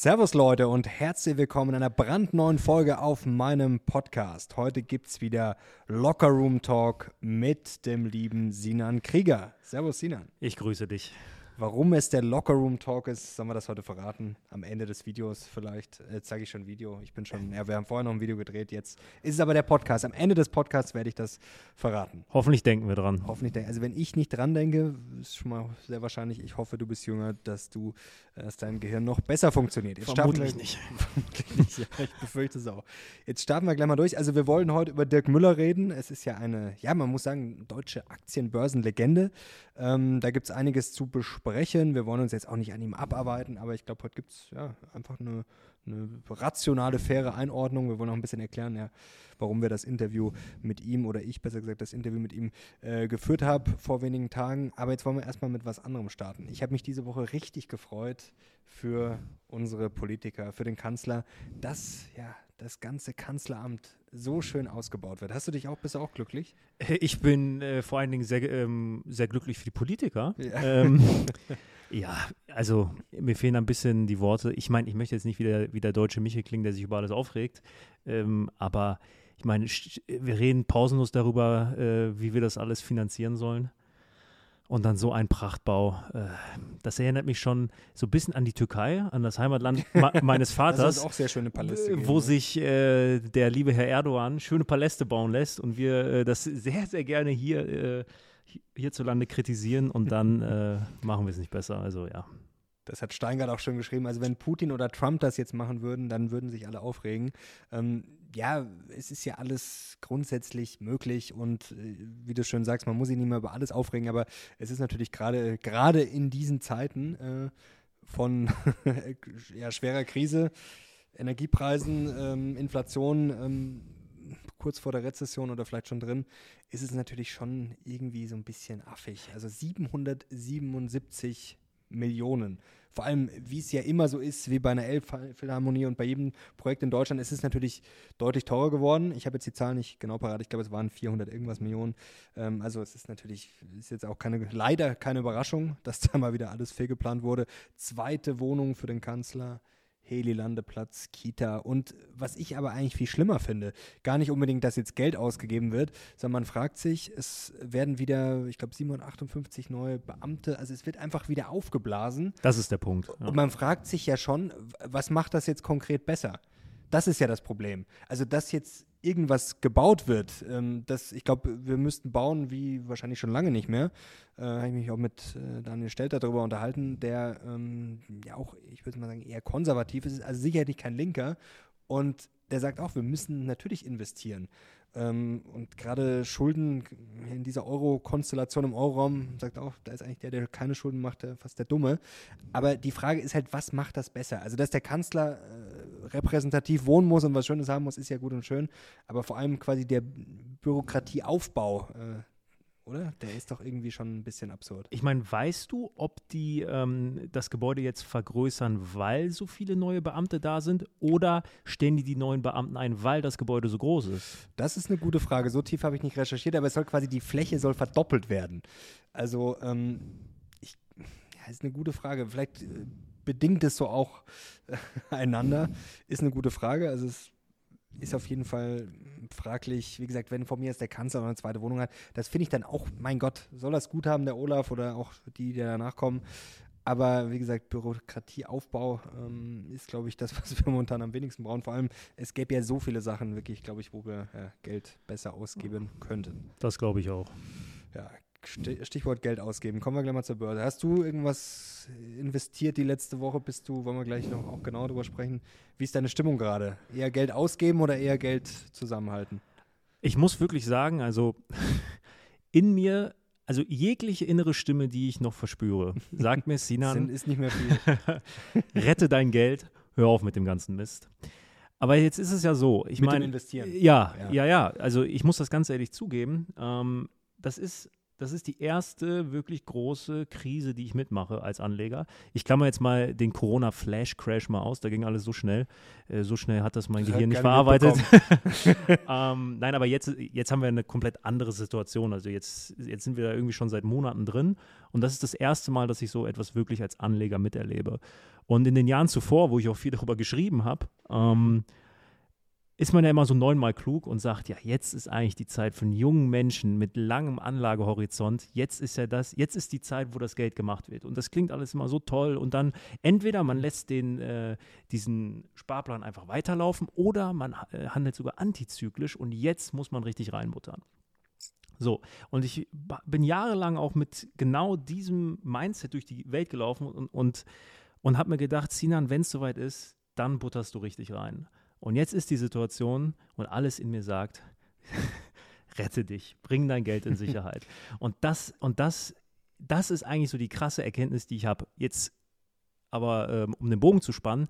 Servus Leute und herzlich willkommen in einer brandneuen Folge auf meinem Podcast. Heute gibt es wieder Locker Room Talk mit dem lieben Sinan Krieger. Servus Sinan. Ich grüße dich. Warum es der Locker Room Talk ist, sollen wir das heute verraten? Am Ende des Videos vielleicht. Äh, zeige ich schon Video. Ich bin schon, ja, wir haben vorher noch ein Video gedreht. Jetzt ist es aber der Podcast. Am Ende des Podcasts werde ich das verraten. Hoffentlich denken wir dran. Hoffentlich denken. Also wenn ich nicht dran denke, ist schon mal sehr wahrscheinlich. Ich hoffe, du bist jünger, dass du, äh, dass dein Gehirn noch besser funktioniert. Jetzt Vermutlich wir, nicht. Vermutlich nicht. Ja, ich befürchte es auch. Jetzt starten wir gleich mal durch. Also wir wollen heute über Dirk Müller reden. Es ist ja eine, ja, man muss sagen, deutsche Aktienbörsenlegende. Ähm, da gibt es einiges zu besprechen. Wir wollen uns jetzt auch nicht an ihm abarbeiten, aber ich glaube, heute gibt es ja, einfach eine, eine, rationale, faire Einordnung. Wir wollen auch ein bisschen erklären, ja, warum wir das Interview mit ihm oder ich besser gesagt das Interview mit ihm äh, geführt haben vor wenigen Tagen. Aber jetzt wollen wir erstmal mit was anderem starten. Ich habe mich diese Woche richtig gefreut für unsere Politiker, für den Kanzler, dass ja das ganze Kanzleramt so schön ausgebaut wird. Hast du dich auch, bist du auch glücklich? Ich bin äh, vor allen Dingen sehr, ähm, sehr glücklich für die Politiker. Ja. Ähm, ja. also mir fehlen ein bisschen die Worte. Ich meine, ich möchte jetzt nicht wieder wie der deutsche Michel klingen, der sich über alles aufregt, ähm, aber ich meine, wir reden pausenlos darüber, äh, wie wir das alles finanzieren sollen. Und dann so ein Prachtbau. Äh, das erinnert mich schon so ein bisschen an die Türkei, an das Heimatland meines Vaters. Das sind auch sehr schöne Paläste. Wo ne? sich äh, der liebe Herr Erdogan schöne Paläste bauen lässt und wir äh, das sehr, sehr gerne hier äh, hierzulande kritisieren und dann äh, machen wir es nicht besser. Also ja. Das hat Steingart auch schon geschrieben. Also wenn Putin oder Trump das jetzt machen würden, dann würden sich alle aufregen. Ähm, ja, es ist ja alles grundsätzlich möglich und äh, wie du schön sagst, man muss sich nicht mehr über alles aufregen, aber es ist natürlich gerade gerade in diesen Zeiten äh, von ja, schwerer Krise, Energiepreisen, ähm, Inflation, ähm, kurz vor der Rezession oder vielleicht schon drin, ist es natürlich schon irgendwie so ein bisschen affig. Also 777 Millionen. Vor allem, wie es ja immer so ist, wie bei einer Elbphilharmonie und bei jedem Projekt in Deutschland, ist es natürlich deutlich teurer geworden. Ich habe jetzt die Zahlen nicht genau parat. Ich glaube, es waren 400 irgendwas Millionen. Ähm, also es ist natürlich, ist jetzt auch keine, leider keine Überraschung, dass da mal wieder alles fehlgeplant wurde. Zweite Wohnung für den Kanzler. Heli-Landeplatz, Kita und was ich aber eigentlich viel schlimmer finde, gar nicht unbedingt, dass jetzt Geld ausgegeben wird, sondern man fragt sich, es werden wieder, ich glaube, 758 neue Beamte, also es wird einfach wieder aufgeblasen. Das ist der Punkt. Ja. Und man fragt sich ja schon, was macht das jetzt konkret besser? Das ist ja das Problem. Also, dass jetzt irgendwas gebaut wird, ähm, das, ich glaube, wir müssten bauen wie wahrscheinlich schon lange nicht mehr. Äh, Habe ich mich auch mit äh, Daniel Stelter darüber unterhalten, der ähm, ja auch, ich würde mal sagen, eher konservativ ist, also sicherlich kein Linker. Und der sagt auch, wir müssen natürlich investieren. Ähm, und gerade Schulden in dieser Euro-Konstellation im Euroraum, sagt auch, da ist eigentlich der, der keine Schulden macht, der, fast der Dumme. Aber die Frage ist halt, was macht das besser? Also, dass der Kanzler äh, repräsentativ wohnen muss und was Schönes haben muss, ist ja gut und schön. Aber vor allem quasi der Bürokratieaufbau, äh, oder? Der ist doch irgendwie schon ein bisschen absurd. Ich meine, weißt du, ob die ähm, das Gebäude jetzt vergrößern, weil so viele neue Beamte da sind oder stellen die die neuen Beamten ein, weil das Gebäude so groß ist? Das ist eine gute Frage. So tief habe ich nicht recherchiert, aber es soll quasi die Fläche soll verdoppelt werden. Also, ähm, ich, ja, ist eine gute Frage. Vielleicht äh, bedingt es so auch äh, einander. Ist eine gute Frage. Also, es ist auf jeden Fall fraglich. Wie gesagt, wenn von mir jetzt der Kanzler noch eine zweite Wohnung hat, das finde ich dann auch, mein Gott, soll das gut haben, der Olaf oder auch die, die danach kommen. Aber wie gesagt, Bürokratieaufbau ähm, ist, glaube ich, das, was wir momentan am wenigsten brauchen. Vor allem, es gäbe ja so viele Sachen, wirklich, glaube ich, wo wir ja, Geld besser ausgeben könnten. Das glaube ich auch. Ja, Stichwort Geld ausgeben. Kommen wir gleich mal zur Börse. Hast du irgendwas investiert die letzte Woche? Bist du, wollen wir gleich noch auch genau darüber sprechen. Wie ist deine Stimmung gerade? Eher Geld ausgeben oder eher Geld zusammenhalten? Ich muss wirklich sagen, also in mir, also jegliche innere Stimme, die ich noch verspüre, sagt mir Sinan, ist nicht mehr viel. rette dein Geld, hör auf mit dem ganzen Mist. Aber jetzt ist es ja so, ich meine, investieren. Ja, ja, ja, Also ich muss das ganz ehrlich zugeben. Ähm, das ist das ist die erste wirklich große Krise, die ich mitmache als Anleger. Ich klammer jetzt mal den Corona-Flash-Crash mal aus, da ging alles so schnell. Äh, so schnell hat das mein das Gehirn nicht verarbeitet. ähm, nein, aber jetzt, jetzt haben wir eine komplett andere Situation. Also jetzt, jetzt sind wir da irgendwie schon seit Monaten drin und das ist das erste Mal, dass ich so etwas wirklich als Anleger miterlebe. Und in den Jahren zuvor, wo ich auch viel darüber geschrieben habe, ähm, ist man ja immer so neunmal klug und sagt, ja, jetzt ist eigentlich die Zeit von jungen Menschen mit langem Anlagehorizont. Jetzt ist ja das, jetzt ist die Zeit, wo das Geld gemacht wird. Und das klingt alles immer so toll. Und dann entweder man lässt den, äh, diesen Sparplan einfach weiterlaufen oder man äh, handelt sogar antizyklisch und jetzt muss man richtig reinbuttern. So, und ich bin jahrelang auch mit genau diesem Mindset durch die Welt gelaufen und, und, und habe mir gedacht, Sinan, wenn es soweit ist, dann butterst du richtig rein. Und jetzt ist die Situation und alles in mir sagt, rette dich, bring dein Geld in Sicherheit. und das, und das, das ist eigentlich so die krasse Erkenntnis, die ich habe. Jetzt aber, ähm, um den Bogen zu spannen,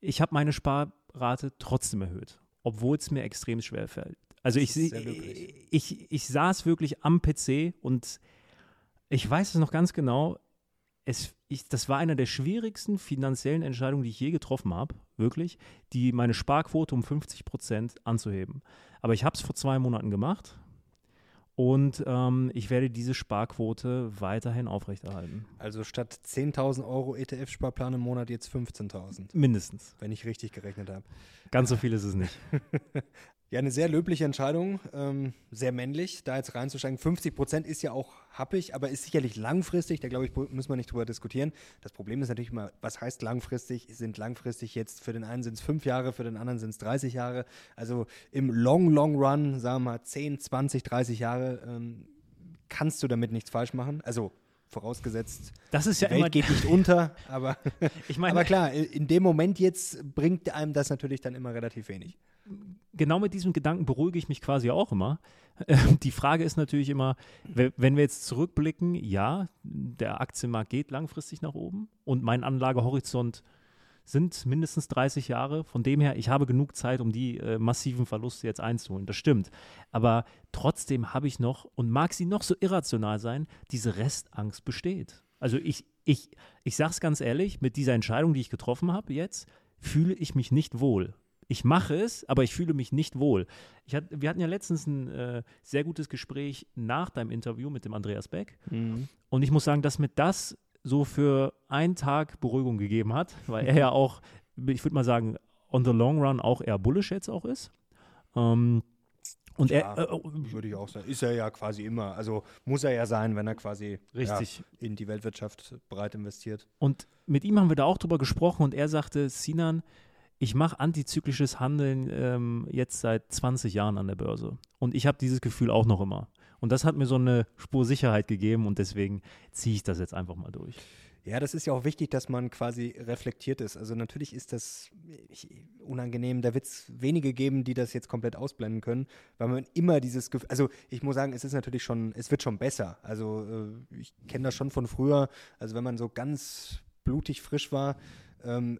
ich habe meine Sparrate trotzdem erhöht, obwohl es mir extrem schwer fällt. Also ich, ich, ich, ich saß wirklich am PC und ich weiß es noch ganz genau, es, ich, das war eine der schwierigsten finanziellen Entscheidungen, die ich je getroffen habe, wirklich, die meine Sparquote um 50 Prozent anzuheben. Aber ich habe es vor zwei Monaten gemacht und ähm, ich werde diese Sparquote weiterhin aufrechterhalten. Also statt 10.000 Euro ETF-Sparplan im Monat jetzt 15.000. Mindestens. Wenn ich richtig gerechnet habe. Ganz so viel ist es nicht. Ja, eine sehr löbliche Entscheidung, ähm, sehr männlich, da jetzt reinzusteigen. 50 Prozent ist ja auch happig, aber ist sicherlich langfristig. Da glaube ich, müssen wir nicht drüber diskutieren. Das Problem ist natürlich immer, was heißt langfristig? Sind langfristig jetzt, für den einen sind es fünf Jahre, für den anderen sind es 30 Jahre. Also im Long, Long Run, sagen wir mal 10, 20, 30 Jahre, ähm, kannst du damit nichts falsch machen. Also vorausgesetzt, das ist ja die Welt immer geht nicht unter, aber, ich meine, aber klar, in dem Moment jetzt bringt einem das natürlich dann immer relativ wenig genau mit diesem Gedanken beruhige ich mich quasi auch immer. Ähm, die Frage ist natürlich immer, wenn wir jetzt zurückblicken, ja, der Aktienmarkt geht langfristig nach oben und mein Anlagehorizont sind mindestens 30 Jahre. Von dem her, ich habe genug Zeit, um die äh, massiven Verluste jetzt einzuholen. Das stimmt. Aber trotzdem habe ich noch, und mag sie noch so irrational sein, diese Restangst besteht. Also ich, ich, ich sage es ganz ehrlich, mit dieser Entscheidung, die ich getroffen habe jetzt, fühle ich mich nicht wohl ich mache es, aber ich fühle mich nicht wohl. Hat, wir hatten ja letztens ein äh, sehr gutes Gespräch nach deinem Interview mit dem Andreas Beck. Mhm. Und ich muss sagen, dass mir das so für einen Tag Beruhigung gegeben hat, weil er ja auch, ich würde mal sagen, on the long run auch eher bullish jetzt auch ist. Ähm, und ja, er, äh, würde ich auch sagen, ist er ja quasi immer. Also muss er ja sein, wenn er quasi richtig. Ja, in die Weltwirtschaft breit investiert. Und mit ihm haben wir da auch drüber gesprochen und er sagte, Sinan, ich mache antizyklisches Handeln ähm, jetzt seit 20 Jahren an der Börse. Und ich habe dieses Gefühl auch noch immer. Und das hat mir so eine Spur Sicherheit gegeben und deswegen ziehe ich das jetzt einfach mal durch. Ja, das ist ja auch wichtig, dass man quasi reflektiert ist. Also natürlich ist das unangenehm. Da wird es wenige geben, die das jetzt komplett ausblenden können, weil man immer dieses Gefühl, also ich muss sagen, es ist natürlich schon, es wird schon besser. Also äh, ich kenne das schon von früher. Also wenn man so ganz blutig frisch war, ähm,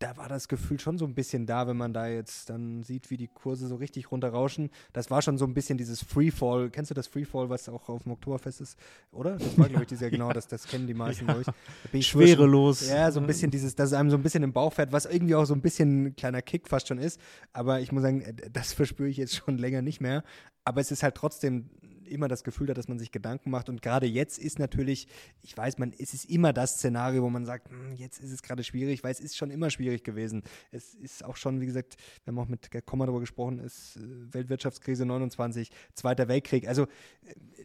da war das Gefühl schon so ein bisschen da, wenn man da jetzt dann sieht, wie die Kurse so richtig runterrauschen. Das war schon so ein bisschen dieses Freefall. Kennst du das Freefall, was auch auf dem Oktoberfest ist? Oder? Das war, glaube ich, dieser, genau, das, das kennen die meisten, ja. glaube ich. Schwerelos. ja, so ein bisschen dieses, dass es einem so ein bisschen im Bauch fährt, was irgendwie auch so ein bisschen ein kleiner Kick fast schon ist. Aber ich muss sagen, das verspüre ich jetzt schon länger nicht mehr. Aber es ist halt trotzdem immer das Gefühl hat, dass man sich Gedanken macht. Und gerade jetzt ist natürlich, ich weiß, man, es ist immer das Szenario, wo man sagt, hm, jetzt ist es gerade schwierig, weil es ist schon immer schwierig gewesen. Es ist auch schon, wie gesagt, wir haben auch mit Komma darüber gesprochen, ist äh, Weltwirtschaftskrise 29, Zweiter Weltkrieg. Also äh,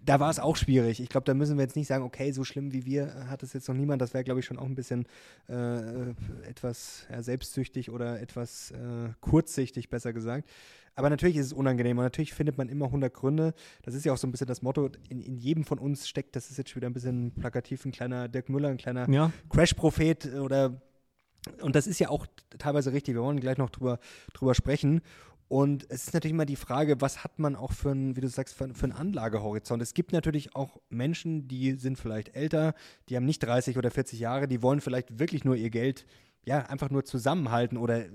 da war es auch schwierig. Ich glaube, da müssen wir jetzt nicht sagen, okay, so schlimm wie wir hat es jetzt noch niemand. Das wäre, glaube ich, schon auch ein bisschen äh, etwas ja, selbstsüchtig oder etwas äh, kurzsichtig, besser gesagt. Aber natürlich ist es unangenehm und natürlich findet man immer 100 Gründe. Das ist ja auch so ein bisschen das Motto, in, in jedem von uns steckt, das ist jetzt schon wieder ein bisschen plakativ, ein kleiner Dirk Müller, ein kleiner ja. Crash-Prophet oder und das ist ja auch teilweise richtig. Wir wollen gleich noch drüber, drüber sprechen. Und es ist natürlich immer die Frage, was hat man auch für einen, wie du sagst, für, für einen Anlagehorizont? Es gibt natürlich auch Menschen, die sind vielleicht älter, die haben nicht 30 oder 40 Jahre, die wollen vielleicht wirklich nur ihr Geld, ja, einfach nur zusammenhalten oder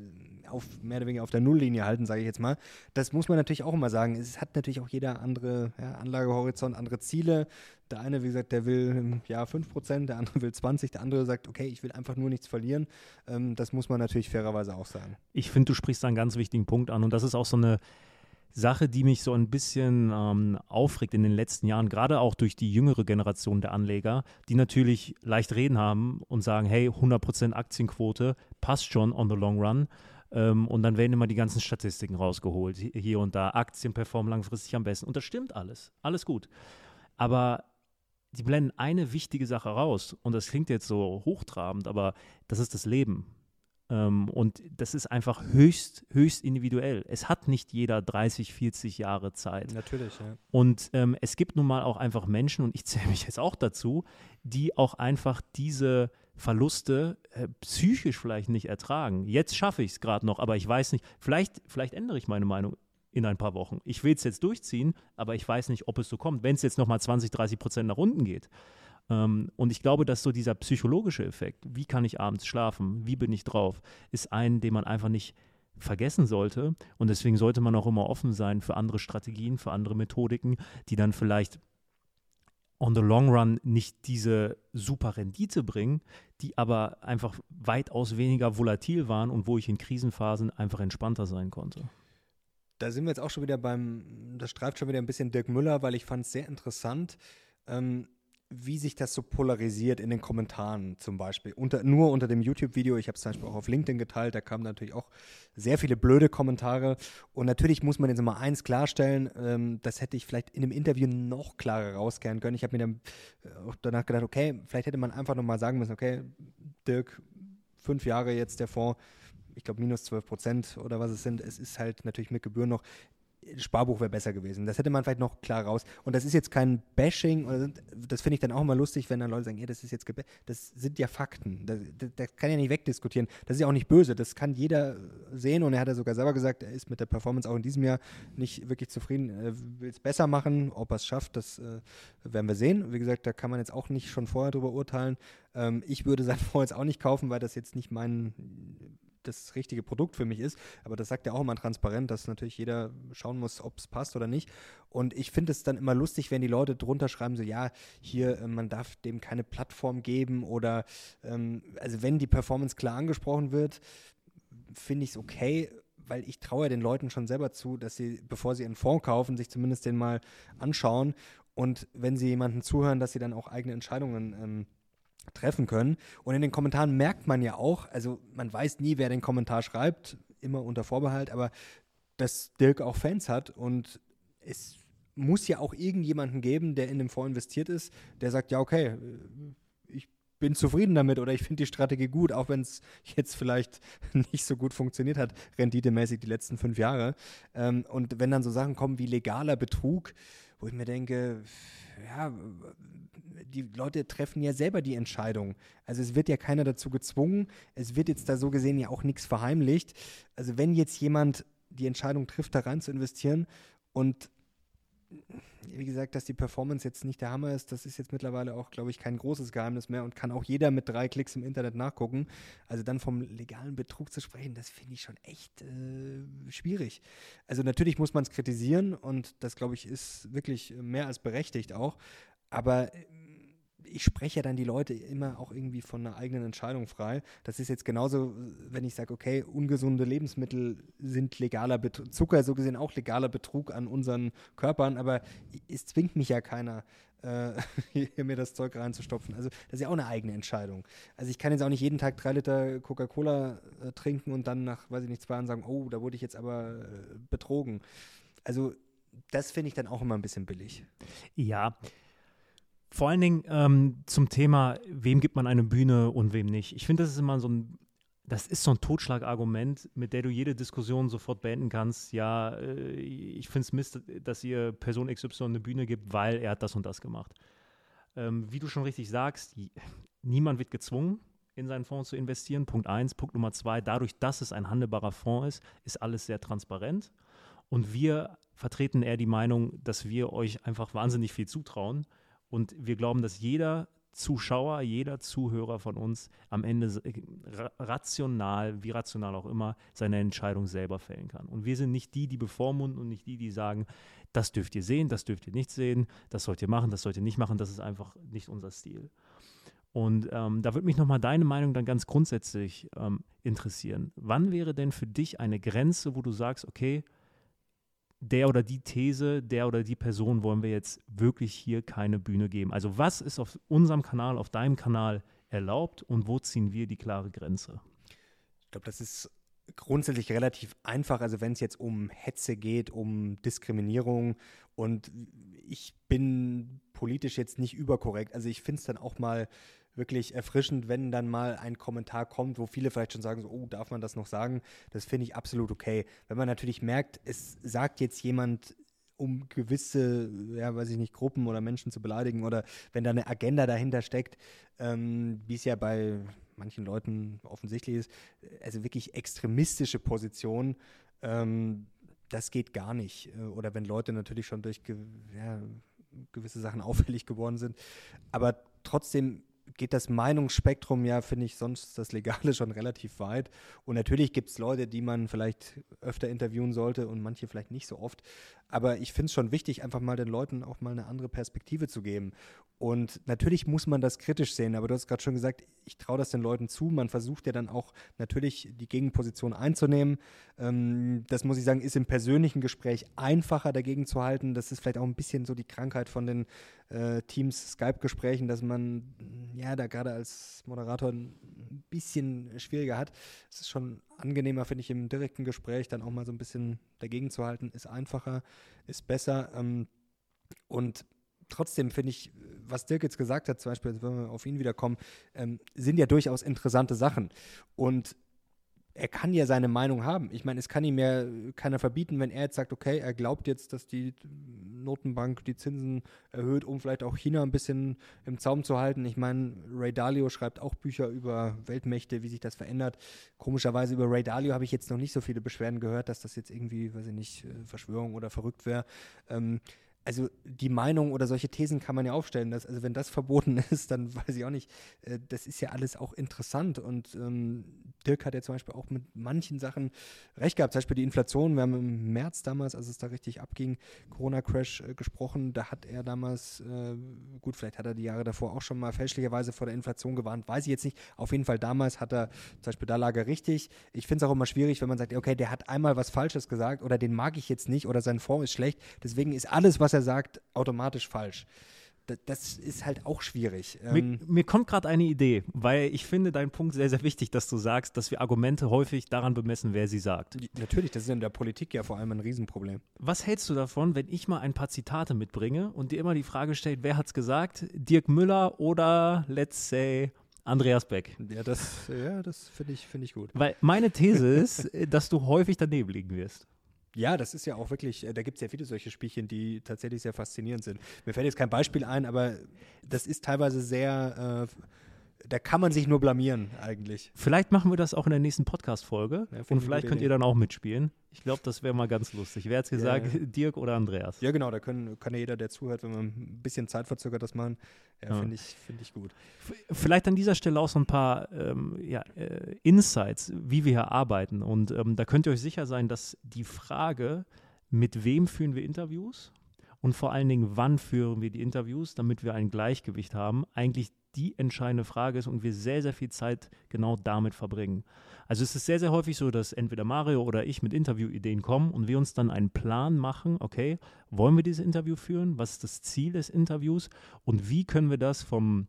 auf mehr oder weniger auf der Nulllinie halten, sage ich jetzt mal. Das muss man natürlich auch immer sagen. Es hat natürlich auch jeder andere ja, Anlagehorizont, andere Ziele. Der eine, wie gesagt, der will ja 5%, der andere will 20%, der andere sagt, okay, ich will einfach nur nichts verlieren. Ähm, das muss man natürlich fairerweise auch sagen. Ich finde, du sprichst einen ganz wichtigen Punkt an und das ist auch so eine Sache, die mich so ein bisschen ähm, aufregt in den letzten Jahren, gerade auch durch die jüngere Generation der Anleger, die natürlich leicht reden haben und sagen, hey, 100% Aktienquote passt schon on the long run. Ähm, und dann werden immer die ganzen Statistiken rausgeholt, hier und da. Aktien performen langfristig am besten. Und das stimmt alles. Alles gut. Aber die blenden eine wichtige Sache raus. Und das klingt jetzt so hochtrabend, aber das ist das Leben. Ähm, und das ist einfach höchst, höchst individuell. Es hat nicht jeder 30, 40 Jahre Zeit. Natürlich, ja. Und ähm, es gibt nun mal auch einfach Menschen, und ich zähle mich jetzt auch dazu, die auch einfach diese Verluste äh, psychisch vielleicht nicht ertragen. Jetzt schaffe ich es gerade noch, aber ich weiß nicht, vielleicht, vielleicht ändere ich meine Meinung in ein paar Wochen. Ich will es jetzt durchziehen, aber ich weiß nicht, ob es so kommt. Wenn es jetzt nochmal 20, 30 Prozent nach unten geht, ähm, und ich glaube, dass so dieser psychologische Effekt, wie kann ich abends schlafen, wie bin ich drauf, ist ein, den man einfach nicht vergessen sollte. Und deswegen sollte man auch immer offen sein für andere Strategien, für andere Methodiken, die dann vielleicht on the long run nicht diese super Rendite bringen, die aber einfach weitaus weniger volatil waren und wo ich in Krisenphasen einfach entspannter sein konnte. Da sind wir jetzt auch schon wieder beim, das streift schon wieder ein bisschen Dirk Müller, weil ich fand es sehr interessant. Ähm, wie sich das so polarisiert in den Kommentaren zum Beispiel. Unter, nur unter dem YouTube-Video, ich habe es zum Beispiel auch auf LinkedIn geteilt, da kamen natürlich auch sehr viele blöde Kommentare. Und natürlich muss man jetzt mal eins klarstellen, ähm, das hätte ich vielleicht in einem Interview noch klarer rauskehren können. Ich habe mir dann äh, auch danach gedacht, okay, vielleicht hätte man einfach nochmal sagen müssen, okay, Dirk, fünf Jahre jetzt der Fonds, ich glaube minus 12 Prozent oder was es sind. Es ist halt natürlich mit Gebühren noch. Sparbuch wäre besser gewesen. Das hätte man vielleicht noch klar raus. Und das ist jetzt kein Bashing, das finde ich dann auch immer lustig, wenn dann Leute sagen, ja, das ist jetzt, das sind ja Fakten. Das, das, das, kann ja nicht wegdiskutieren. Das ist ja auch nicht böse. Das kann jeder sehen und er hat ja sogar selber gesagt, er ist mit der Performance auch in diesem Jahr nicht wirklich zufrieden. Er will es besser machen. Ob er es schafft, das äh, werden wir sehen. Wie gesagt, da kann man jetzt auch nicht schon vorher drüber urteilen. Ähm, ich würde sein Fonds auch nicht kaufen, weil das jetzt nicht mein das richtige Produkt für mich ist. Aber das sagt ja auch immer transparent, dass natürlich jeder schauen muss, ob es passt oder nicht. Und ich finde es dann immer lustig, wenn die Leute drunter schreiben, so ja, hier, äh, man darf dem keine Plattform geben oder ähm, also wenn die Performance klar angesprochen wird, finde ich es okay, weil ich traue den Leuten schon selber zu, dass sie, bevor sie einen Fonds kaufen, sich zumindest den mal anschauen. Und wenn sie jemanden zuhören, dass sie dann auch eigene Entscheidungen ähm, treffen können. Und in den Kommentaren merkt man ja auch, also man weiß nie, wer den Kommentar schreibt, immer unter Vorbehalt, aber dass Dirk auch Fans hat und es muss ja auch irgendjemanden geben, der in dem Fonds investiert ist, der sagt, ja, okay, ich bin zufrieden damit oder ich finde die Strategie gut, auch wenn es jetzt vielleicht nicht so gut funktioniert hat, renditemäßig die letzten fünf Jahre. Ähm, und wenn dann so Sachen kommen wie legaler Betrug, wo ich mir denke, ja, die Leute treffen ja selber die Entscheidung. Also es wird ja keiner dazu gezwungen. Es wird jetzt da so gesehen ja auch nichts verheimlicht. Also wenn jetzt jemand die Entscheidung trifft, da rein zu investieren und wie gesagt, dass die Performance jetzt nicht der Hammer ist, das ist jetzt mittlerweile auch, glaube ich, kein großes Geheimnis mehr und kann auch jeder mit drei Klicks im Internet nachgucken. Also dann vom legalen Betrug zu sprechen, das finde ich schon echt äh, schwierig. Also natürlich muss man es kritisieren und das, glaube ich, ist wirklich mehr als berechtigt auch. Aber ich spreche dann die Leute immer auch irgendwie von einer eigenen Entscheidung frei. Das ist jetzt genauso, wenn ich sage, okay, ungesunde Lebensmittel sind legaler Betrug, Zucker so gesehen auch legaler Betrug an unseren Körpern, aber es zwingt mich ja keiner, äh, mir das Zeug reinzustopfen. Also das ist ja auch eine eigene Entscheidung. Also ich kann jetzt auch nicht jeden Tag drei Liter Coca-Cola äh, trinken und dann nach, weiß ich nicht, zwei Jahren sagen, oh, da wurde ich jetzt aber äh, betrogen. Also das finde ich dann auch immer ein bisschen billig. Ja, vor allen Dingen ähm, zum Thema, wem gibt man eine Bühne und wem nicht. Ich finde, das ist immer so ein, das ist so ein Totschlagargument, mit der du jede Diskussion sofort beenden kannst. Ja, äh, ich finde es Mist, dass ihr Person XY eine Bühne gibt, weil er hat das und das gemacht. Ähm, wie du schon richtig sagst, niemand wird gezwungen, in seinen Fonds zu investieren. Punkt eins. Punkt Nummer zwei, dadurch, dass es ein handelbarer Fonds ist, ist alles sehr transparent. Und wir vertreten eher die Meinung, dass wir euch einfach wahnsinnig viel zutrauen und wir glauben, dass jeder Zuschauer, jeder Zuhörer von uns am Ende äh, rational, wie rational auch immer, seine Entscheidung selber fällen kann. Und wir sind nicht die, die bevormunden und nicht die, die sagen, das dürft ihr sehen, das dürft ihr nicht sehen, das sollt ihr machen, das sollt ihr nicht machen, das ist einfach nicht unser Stil. Und ähm, da würde mich nochmal deine Meinung dann ganz grundsätzlich ähm, interessieren. Wann wäre denn für dich eine Grenze, wo du sagst, okay, der oder die These, der oder die Person wollen wir jetzt wirklich hier keine Bühne geben? Also was ist auf unserem Kanal, auf deinem Kanal erlaubt und wo ziehen wir die klare Grenze? Ich glaube, das ist grundsätzlich relativ einfach. Also wenn es jetzt um Hetze geht, um Diskriminierung und ich bin politisch jetzt nicht überkorrekt. Also ich finde es dann auch mal wirklich erfrischend, wenn dann mal ein Kommentar kommt, wo viele vielleicht schon sagen, so, oh, darf man das noch sagen? Das finde ich absolut okay. Wenn man natürlich merkt, es sagt jetzt jemand um gewisse, ja, weiß ich nicht, Gruppen oder Menschen zu beleidigen oder wenn da eine Agenda dahinter steckt, ähm, wie es ja bei manchen Leuten offensichtlich ist, also wirklich extremistische Positionen, ähm, das geht gar nicht. Oder wenn Leute natürlich schon durch ge ja, gewisse Sachen auffällig geworden sind. Aber trotzdem geht das Meinungsspektrum ja, finde ich, sonst das Legale schon relativ weit. Und natürlich gibt es Leute, die man vielleicht öfter interviewen sollte und manche vielleicht nicht so oft. Aber ich finde es schon wichtig, einfach mal den Leuten auch mal eine andere Perspektive zu geben. Und natürlich muss man das kritisch sehen, aber du hast gerade schon gesagt, ich traue das den Leuten zu. Man versucht ja dann auch natürlich die Gegenposition einzunehmen. Ähm, das muss ich sagen, ist im persönlichen Gespräch einfacher dagegen zu halten. Das ist vielleicht auch ein bisschen so die Krankheit von den äh, Teams Skype-Gesprächen, dass man ja da gerade als Moderator ein bisschen schwieriger hat. Es ist schon angenehmer, finde ich, im direkten Gespräch dann auch mal so ein bisschen dagegen zu halten. Ist einfacher, ist besser. Ähm, und trotzdem finde ich, was Dirk jetzt gesagt hat, zum Beispiel, wenn wir auf ihn wiederkommen, ähm, sind ja durchaus interessante Sachen. Und er kann ja seine Meinung haben. Ich meine, es kann ihm ja keiner verbieten, wenn er jetzt sagt, okay, er glaubt jetzt, dass die Notenbank die Zinsen erhöht, um vielleicht auch China ein bisschen im Zaum zu halten. Ich meine, Ray Dalio schreibt auch Bücher über Weltmächte, wie sich das verändert. Komischerweise über Ray Dalio habe ich jetzt noch nicht so viele Beschwerden gehört, dass das jetzt irgendwie, weiß ich nicht, äh, Verschwörung oder verrückt wäre. Ähm, also die Meinung oder solche Thesen kann man ja aufstellen. Dass, also wenn das verboten ist, dann weiß ich auch nicht. Äh, das ist ja alles auch interessant. Und ähm, Dirk hat ja zum Beispiel auch mit manchen Sachen recht gehabt. Zum Beispiel die Inflation. Wir haben im März damals, als es da richtig abging, Corona-Crash äh, gesprochen. Da hat er damals, äh, gut, vielleicht hat er die Jahre davor auch schon mal fälschlicherweise vor der Inflation gewarnt. Weiß ich jetzt nicht. Auf jeden Fall damals hat er, zum Beispiel da lag er richtig. Ich finde es auch immer schwierig, wenn man sagt, okay, der hat einmal was Falsches gesagt oder den mag ich jetzt nicht oder sein Fonds ist schlecht. Deswegen ist alles, was was er sagt, automatisch falsch. Das ist halt auch schwierig. Mir, ähm, mir kommt gerade eine Idee, weil ich finde deinen Punkt sehr, sehr wichtig, dass du sagst, dass wir Argumente häufig daran bemessen, wer sie sagt. Natürlich, das ist in der Politik ja vor allem ein Riesenproblem. Was hältst du davon, wenn ich mal ein paar Zitate mitbringe und dir immer die Frage stellt, wer hat es gesagt? Dirk Müller oder let's say Andreas Beck. Ja, das, ja, das finde ich, find ich gut. Weil meine These ist, dass du häufig daneben liegen wirst. Ja, das ist ja auch wirklich, äh, da gibt es ja viele solche Spielchen, die tatsächlich sehr faszinierend sind. Mir fällt jetzt kein Beispiel ein, aber das ist teilweise sehr, äh, da kann man sich nur blamieren eigentlich. Vielleicht machen wir das auch in der nächsten Podcast-Folge ja, und vielleicht könnt Idee. ihr dann auch mitspielen. Ich glaube, das wäre mal ganz lustig. Wer hat es gesagt, ja. Dirk oder Andreas? Ja, genau, da können, kann ja jeder, der zuhört, wenn man ein bisschen zeitverzögert das machen. Ja, ja. finde ich, find ich gut. Vielleicht an dieser Stelle auch so ein paar ähm, ja, äh, Insights, wie wir hier arbeiten. Und ähm, da könnt ihr euch sicher sein, dass die Frage, mit wem führen wir Interviews und vor allen Dingen, wann führen wir die Interviews, damit wir ein Gleichgewicht haben, eigentlich die entscheidende Frage ist und wir sehr, sehr viel Zeit genau damit verbringen. Also es ist sehr, sehr häufig so, dass entweder Mario oder ich mit Interviewideen kommen und wir uns dann einen Plan machen, okay, wollen wir dieses Interview führen? Was ist das Ziel des Interviews? Und wie können wir das vom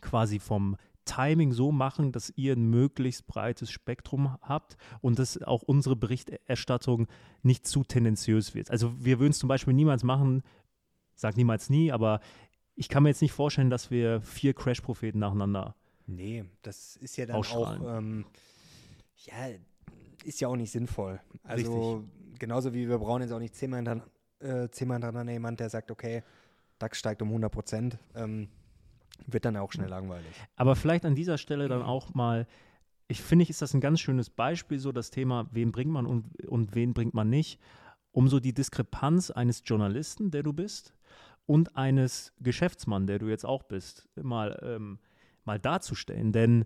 quasi vom Timing so machen, dass ihr ein möglichst breites Spektrum habt und dass auch unsere Berichterstattung nicht zu tendenziös wird. Also wir würden es zum Beispiel niemals machen, sag niemals nie, aber ich kann mir jetzt nicht vorstellen, dass wir vier Crash-Propheten nacheinander. Nee, das ist ja dann auch, ähm, ja, ist ja auch nicht sinnvoll. Also Richtig. genauso wie wir brauchen jetzt auch nicht zehnmal hintereinander, äh, zehnmal hintereinander jemand, der sagt, okay, DAX steigt um 100 Prozent, ähm, wird dann auch schnell langweilig. Aber vielleicht an dieser Stelle dann auch mal, ich finde, ist das ein ganz schönes Beispiel, so das Thema, wen bringt man und, und wen bringt man nicht, um so die Diskrepanz eines Journalisten, der du bist, und eines Geschäftsmann, der du jetzt auch bist, mal, ähm, mal darzustellen. Denn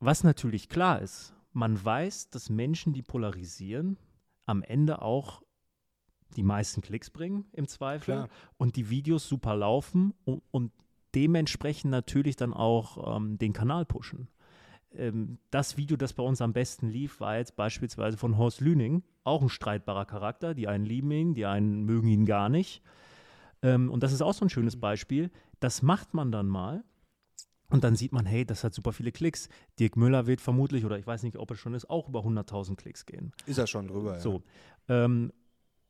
was natürlich klar ist, man weiß, dass Menschen, die polarisieren, am Ende auch die meisten Klicks bringen, im Zweifel, Klar. und die Videos super laufen und, und dementsprechend natürlich dann auch ähm, den Kanal pushen. Ähm, das Video, das bei uns am besten lief, war jetzt beispielsweise von Horst Lüning, auch ein streitbarer Charakter. Die einen lieben ihn, die einen mögen ihn gar nicht. Ähm, und das ist auch so ein schönes Beispiel. Das macht man dann mal. Und dann sieht man, hey, das hat super viele Klicks. Dirk Müller wird vermutlich, oder ich weiß nicht, ob es schon ist, auch über 100.000 Klicks gehen. Ist er schon drüber, ja. So. Ähm,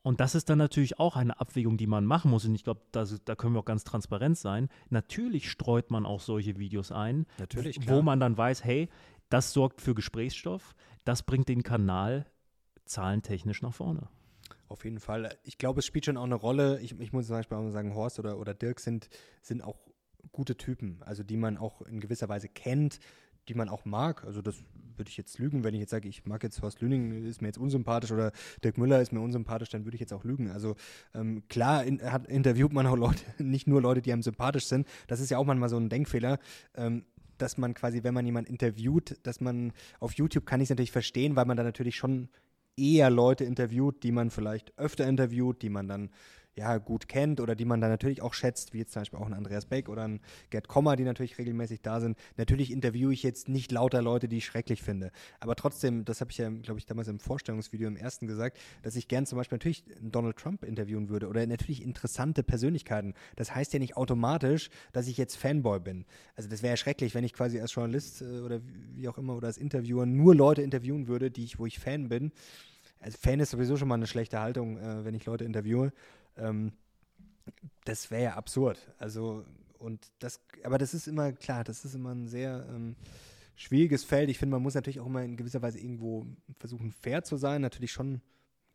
und das ist dann natürlich auch eine Abwägung, die man machen muss. Und ich glaube, da, da können wir auch ganz transparent sein. Natürlich streut man auch solche Videos ein, Natürlich, wo man dann weiß, hey, das sorgt für Gesprächsstoff, das bringt den Kanal zahlentechnisch nach vorne. Auf jeden Fall. Ich glaube, es spielt schon auch eine Rolle. Ich, ich muss zum Beispiel auch mal sagen, Horst oder, oder Dirk sind, sind auch gute Typen, also die man auch in gewisser Weise kennt, die man auch mag. Also das würde ich jetzt lügen, wenn ich jetzt sage, ich mag jetzt Horst Lüning, ist mir jetzt unsympathisch oder Dirk Müller ist mir unsympathisch, dann würde ich jetzt auch lügen. Also ähm, klar in, hat, interviewt man auch Leute, nicht nur Leute, die einem sympathisch sind. Das ist ja auch manchmal so ein Denkfehler. Ähm, dass man quasi, wenn man jemanden interviewt, dass man auf YouTube kann ich es natürlich verstehen, weil man da natürlich schon eher Leute interviewt, die man vielleicht öfter interviewt, die man dann ja gut kennt oder die man dann natürlich auch schätzt, wie jetzt zum Beispiel auch ein Andreas Beck oder ein Gerd Kommer, die natürlich regelmäßig da sind. Natürlich interviewe ich jetzt nicht lauter Leute, die ich schrecklich finde. Aber trotzdem, das habe ich ja, glaube ich, damals im Vorstellungsvideo im ersten gesagt, dass ich gern zum Beispiel natürlich Donald Trump interviewen würde oder natürlich interessante Persönlichkeiten. Das heißt ja nicht automatisch, dass ich jetzt Fanboy bin. Also das wäre ja schrecklich, wenn ich quasi als Journalist äh, oder wie auch immer oder als Interviewer nur Leute interviewen würde, die ich, wo ich Fan bin. Also Fan ist sowieso schon mal eine schlechte Haltung, äh, wenn ich Leute interviewe. Ähm, das wäre ja absurd. Also, und das, aber das ist immer klar, das ist immer ein sehr ähm, schwieriges Feld. Ich finde, man muss natürlich auch immer in gewisser Weise irgendwo versuchen, fair zu sein, natürlich schon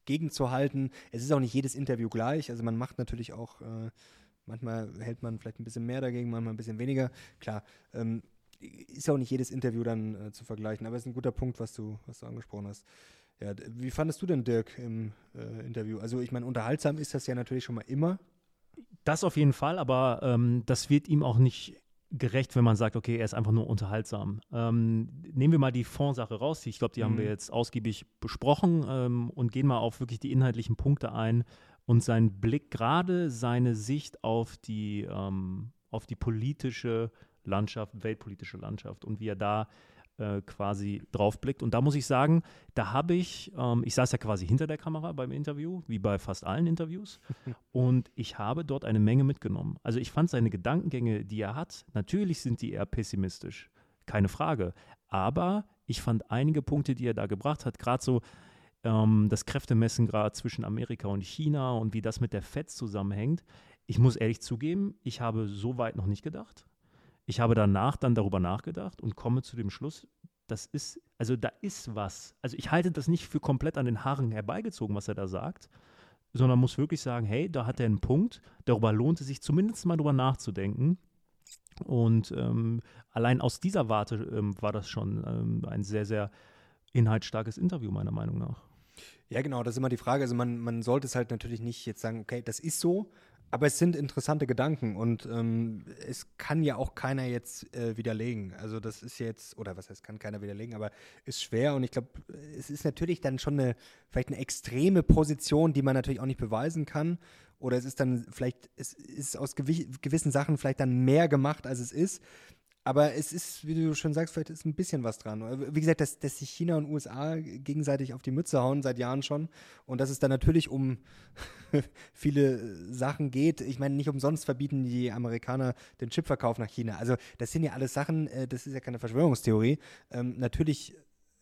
gegenzuhalten. Es ist auch nicht jedes Interview gleich. Also man macht natürlich auch, äh, manchmal hält man vielleicht ein bisschen mehr dagegen, manchmal ein bisschen weniger. Klar, ähm, ist auch nicht jedes Interview dann äh, zu vergleichen, aber es ist ein guter Punkt, was du, was du angesprochen hast. Ja, wie fandest du denn Dirk im äh, Interview? Also ich meine, unterhaltsam ist das ja natürlich schon mal immer. Das auf jeden Fall, aber ähm, das wird ihm auch nicht gerecht, wenn man sagt, okay, er ist einfach nur unterhaltsam. Ähm, nehmen wir mal die Fondssache raus, ich glaube, die mhm. haben wir jetzt ausgiebig besprochen ähm, und gehen mal auf wirklich die inhaltlichen Punkte ein und sein Blick, gerade seine Sicht auf die, ähm, auf die politische Landschaft, weltpolitische Landschaft und wie er da äh, quasi draufblickt. Und da muss ich sagen, da habe ich, ähm, ich saß ja quasi hinter der Kamera beim Interview, wie bei fast allen Interviews, und ich habe dort eine Menge mitgenommen. Also ich fand seine Gedankengänge, die er hat, natürlich sind die eher pessimistisch, keine Frage. Aber ich fand einige Punkte, die er da gebracht hat, gerade so ähm, das Kräftemessen gerade zwischen Amerika und China und wie das mit der FED zusammenhängt. Ich muss ehrlich zugeben, ich habe so weit noch nicht gedacht. Ich habe danach dann darüber nachgedacht und komme zu dem Schluss, das ist, also da ist was. Also ich halte das nicht für komplett an den Haaren herbeigezogen, was er da sagt, sondern muss wirklich sagen, hey, da hat er einen Punkt, darüber lohnt es sich zumindest mal drüber nachzudenken. Und ähm, allein aus dieser Warte ähm, war das schon ähm, ein sehr, sehr inhaltsstarkes Interview, meiner Meinung nach. Ja, genau, das ist immer die Frage. Also man, man sollte es halt natürlich nicht jetzt sagen, okay, das ist so, aber es sind interessante Gedanken und ähm, es kann ja auch keiner jetzt äh, widerlegen. Also das ist jetzt, oder was heißt, kann keiner widerlegen, aber ist schwer und ich glaube, es ist natürlich dann schon eine, vielleicht eine extreme Position, die man natürlich auch nicht beweisen kann. Oder es ist dann vielleicht, es ist aus gewissen Sachen vielleicht dann mehr gemacht, als es ist. Aber es ist, wie du schon sagst, vielleicht ist ein bisschen was dran. Wie gesagt, dass, dass sich China und USA gegenseitig auf die Mütze hauen seit Jahren schon und dass es dann natürlich um viele Sachen geht. Ich meine, nicht umsonst verbieten die Amerikaner den Chipverkauf nach China. Also das sind ja alles Sachen, äh, das ist ja keine Verschwörungstheorie. Ähm, natürlich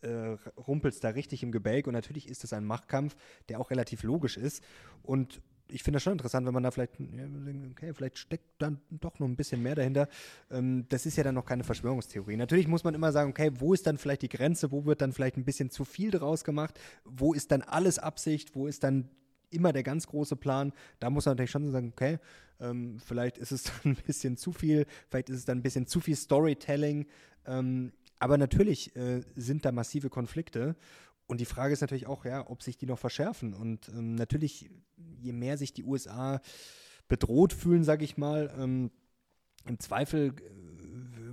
äh, rumpelt es da richtig im Gebälk und natürlich ist es ein Machtkampf, der auch relativ logisch ist. Und ich finde das schon interessant, wenn man da vielleicht, okay, vielleicht steckt dann doch noch ein bisschen mehr dahinter. Ähm, das ist ja dann noch keine Verschwörungstheorie. Natürlich muss man immer sagen, okay, wo ist dann vielleicht die Grenze, wo wird dann vielleicht ein bisschen zu viel draus gemacht, wo ist dann alles Absicht, wo ist dann immer der ganz große Plan. Da muss man natürlich schon sagen, okay, ähm, vielleicht ist es dann ein bisschen zu viel, vielleicht ist es dann ein bisschen zu viel Storytelling. Ähm, aber natürlich äh, sind da massive Konflikte und die Frage ist natürlich auch, ja, ob sich die noch verschärfen. Und ähm, natürlich, je mehr sich die USA bedroht fühlen, sage ich mal. Ähm, Im Zweifel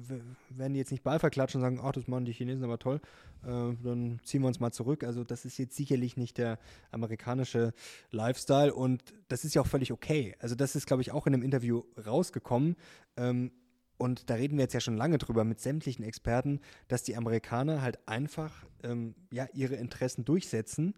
äh, werden die jetzt nicht Ball verklatschen und sagen, ach, das machen die Chinesen aber toll, äh, dann ziehen wir uns mal zurück. Also das ist jetzt sicherlich nicht der amerikanische Lifestyle und das ist ja auch völlig okay. Also das ist, glaube ich, auch in einem Interview rausgekommen. Ähm, und da reden wir jetzt ja schon lange drüber mit sämtlichen Experten, dass die Amerikaner halt einfach ähm, ja, ihre Interessen durchsetzen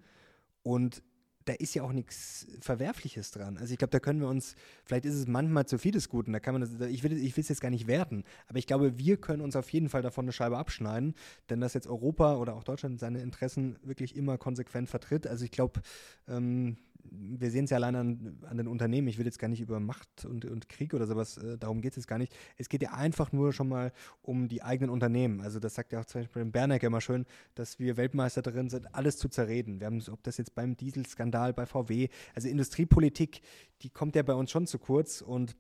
und da ist ja auch nichts Verwerfliches dran. Also ich glaube, da können wir uns, vielleicht ist es manchmal zu vieles Guten, da kann man das, ich will, ich will es jetzt gar nicht werten, aber ich glaube, wir können uns auf jeden Fall davon eine Scheibe abschneiden, denn dass jetzt Europa oder auch Deutschland seine Interessen wirklich immer konsequent vertritt. Also ich glaube, ähm, wir sehen es ja allein an, an, den Unternehmen. Ich will jetzt gar nicht über Macht und, und Krieg oder sowas, äh, darum geht es gar nicht. Es geht ja einfach nur schon mal um die eigenen Unternehmen. Also das sagt ja auch zum Beispiel Berneck immer schön, dass wir Weltmeister darin sind, alles zu zerreden. Wir haben, ob das jetzt beim Dieselskandal bei VW, also Industriepolitik, die kommt ja bei uns schon zu kurz und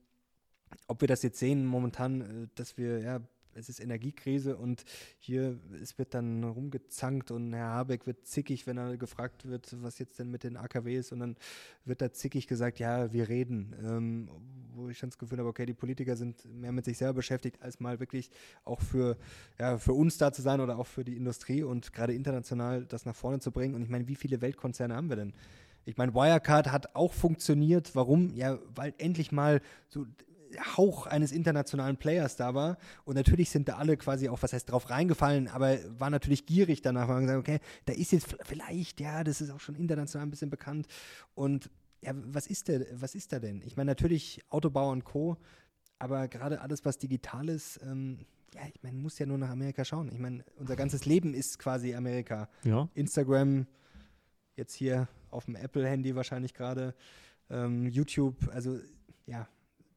ob wir das jetzt sehen momentan, äh, dass wir ja es ist Energiekrise und hier es wird dann rumgezankt und Herr Habeck wird zickig, wenn er gefragt wird, was jetzt denn mit den AKW ist und dann wird da zickig gesagt, ja, wir reden. Ähm, wo ich schon das Gefühl habe, okay, die Politiker sind mehr mit sich selber beschäftigt, als mal wirklich auch für, ja, für uns da zu sein oder auch für die Industrie und gerade international das nach vorne zu bringen. Und ich meine, wie viele Weltkonzerne haben wir denn? Ich meine, Wirecard hat auch funktioniert. Warum? Ja, weil endlich mal so Hauch eines internationalen Players da war. Und natürlich sind da alle quasi auch, was heißt, drauf reingefallen, aber war natürlich gierig danach, weil man gesagt, okay, da ist jetzt vielleicht, ja, das ist auch schon international ein bisschen bekannt. Und ja, was ist der, was ist da denn? Ich meine, natürlich Autobauer und Co., aber gerade alles, was digital ist, ähm, ja, ich meine, muss ja nur nach Amerika schauen. Ich meine, unser ganzes Leben ist quasi Amerika. Ja. Instagram, jetzt hier auf dem Apple-Handy wahrscheinlich gerade, ähm, YouTube, also ja,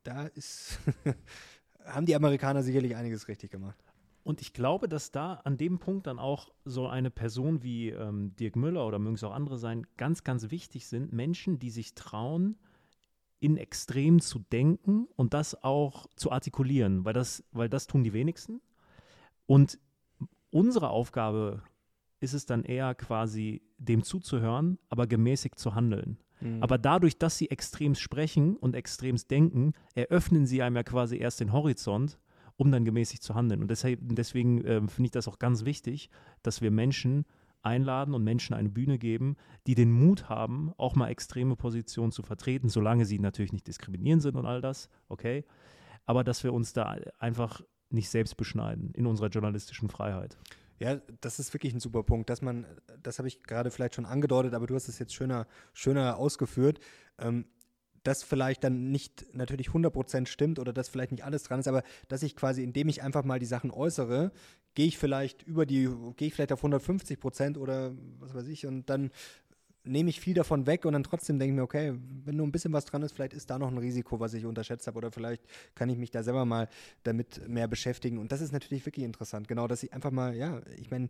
da ist, haben die Amerikaner sicherlich einiges richtig gemacht. Und ich glaube, dass da an dem Punkt dann auch so eine Person wie ähm, Dirk Müller oder mögen es auch andere sein, ganz, ganz wichtig sind. Menschen, die sich trauen, in Extrem zu denken und das auch zu artikulieren, weil das, weil das tun die wenigsten. Und unsere Aufgabe ist es dann eher quasi dem zuzuhören, aber gemäßigt zu handeln. Mhm. Aber dadurch, dass sie extrem sprechen und extrem denken, eröffnen sie einem ja quasi erst den Horizont, um dann gemäßigt zu handeln. Und deshalb, deswegen äh, finde ich das auch ganz wichtig, dass wir Menschen einladen und Menschen eine Bühne geben, die den Mut haben, auch mal extreme Positionen zu vertreten, solange sie natürlich nicht diskriminierend sind und all das, okay. Aber dass wir uns da einfach nicht selbst beschneiden in unserer journalistischen Freiheit. Ja, das ist wirklich ein super Punkt, dass man, das habe ich gerade vielleicht schon angedeutet, aber du hast es jetzt schöner, schöner ausgeführt, ähm, dass vielleicht dann nicht natürlich 100% stimmt oder dass vielleicht nicht alles dran ist, aber dass ich quasi, indem ich einfach mal die Sachen äußere, gehe ich vielleicht über die, gehe ich vielleicht auf 150% oder was weiß ich und dann nehme ich viel davon weg und dann trotzdem denke ich mir, okay, wenn nur ein bisschen was dran ist, vielleicht ist da noch ein Risiko, was ich unterschätzt habe oder vielleicht kann ich mich da selber mal damit mehr beschäftigen. Und das ist natürlich wirklich interessant, genau, dass ich einfach mal, ja, ich meine,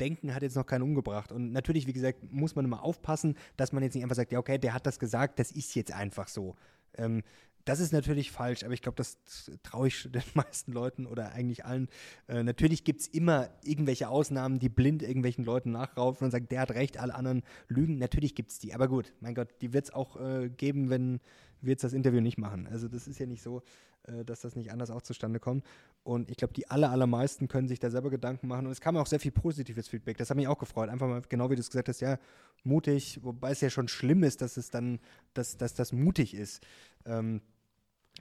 Denken hat jetzt noch keinen umgebracht. Und natürlich, wie gesagt, muss man immer aufpassen, dass man jetzt nicht einfach sagt, ja, okay, der hat das gesagt, das ist jetzt einfach so. Ähm, das ist natürlich falsch, aber ich glaube, das traue ich den meisten Leuten oder eigentlich allen. Äh, natürlich gibt es immer irgendwelche Ausnahmen, die blind irgendwelchen Leuten nachraufen und sagen, der hat recht, alle anderen lügen. Natürlich gibt es die. Aber gut, mein Gott, die wird es auch äh, geben, wenn wir jetzt das Interview nicht machen. Also das ist ja nicht so, äh, dass das nicht anders auch zustande kommt. Und ich glaube, die aller, allermeisten können sich da selber Gedanken machen. Und es kam auch sehr viel positives Feedback. Das hat mich auch gefreut. Einfach mal, genau wie du es gesagt hast, ja, mutig, wobei es ja schon schlimm ist, dass es dann, dass, dass das mutig ist. Ähm,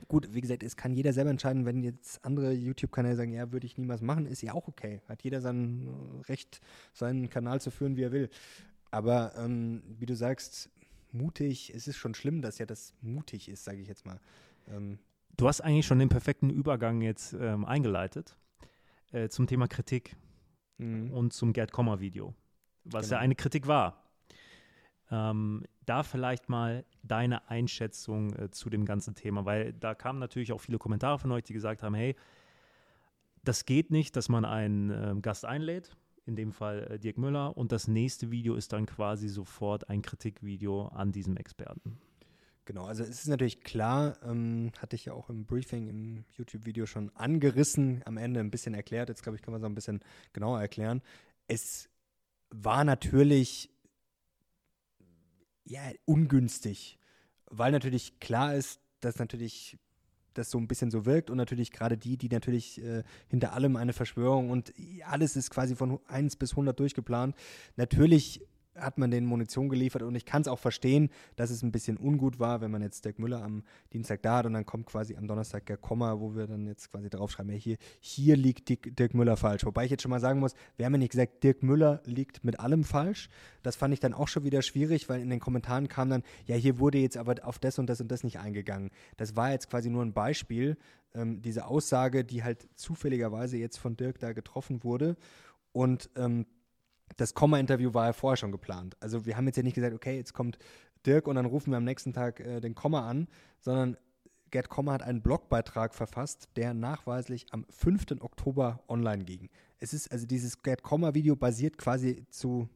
Gut, wie gesagt, es kann jeder selber entscheiden, wenn jetzt andere YouTube-Kanäle sagen, ja, würde ich niemals machen, ist ja auch okay. Hat jeder sein Recht, seinen Kanal zu führen, wie er will. Aber ähm, wie du sagst, mutig, es ist schon schlimm, dass ja das mutig ist, sage ich jetzt mal. Ähm, du hast eigentlich schon den perfekten Übergang jetzt ähm, eingeleitet äh, zum Thema Kritik mhm. und zum Gerd Kommer-Video, was genau. ja eine Kritik war. Ähm, da vielleicht mal deine Einschätzung äh, zu dem ganzen Thema, weil da kamen natürlich auch viele Kommentare von euch, die gesagt haben, hey, das geht nicht, dass man einen äh, Gast einlädt, in dem Fall äh, Dirk Müller, und das nächste Video ist dann quasi sofort ein Kritikvideo an diesem Experten. Genau, also es ist natürlich klar, ähm, hatte ich ja auch im Briefing im YouTube-Video schon angerissen, am Ende ein bisschen erklärt, jetzt glaube ich, kann man es auch ein bisschen genauer erklären. Es war natürlich ja, ungünstig, weil natürlich klar ist, das natürlich das so ein bisschen so wirkt und natürlich gerade die, die natürlich äh, hinter allem eine Verschwörung und alles ist quasi von 1 bis 100 durchgeplant. Natürlich hat man den Munition geliefert und ich kann es auch verstehen, dass es ein bisschen ungut war, wenn man jetzt Dirk Müller am Dienstag da hat und dann kommt quasi am Donnerstag der Komma, wo wir dann jetzt quasi draufschreiben, ja, hier, hier liegt Dirk, Dirk Müller falsch. Wobei ich jetzt schon mal sagen muss, wir haben ja nicht gesagt, Dirk Müller liegt mit allem falsch. Das fand ich dann auch schon wieder schwierig, weil in den Kommentaren kam dann, ja, hier wurde jetzt aber auf das und das und das nicht eingegangen. Das war jetzt quasi nur ein Beispiel, ähm, diese Aussage, die halt zufälligerweise jetzt von Dirk da getroffen wurde und ähm, das Komma-Interview war ja vorher schon geplant. Also wir haben jetzt ja nicht gesagt, okay, jetzt kommt Dirk und dann rufen wir am nächsten Tag äh, den Komma an, sondern Gerd Komma hat einen Blogbeitrag verfasst, der nachweislich am 5. Oktober online ging. Es ist also dieses Gerd Komma-Video basiert quasi zu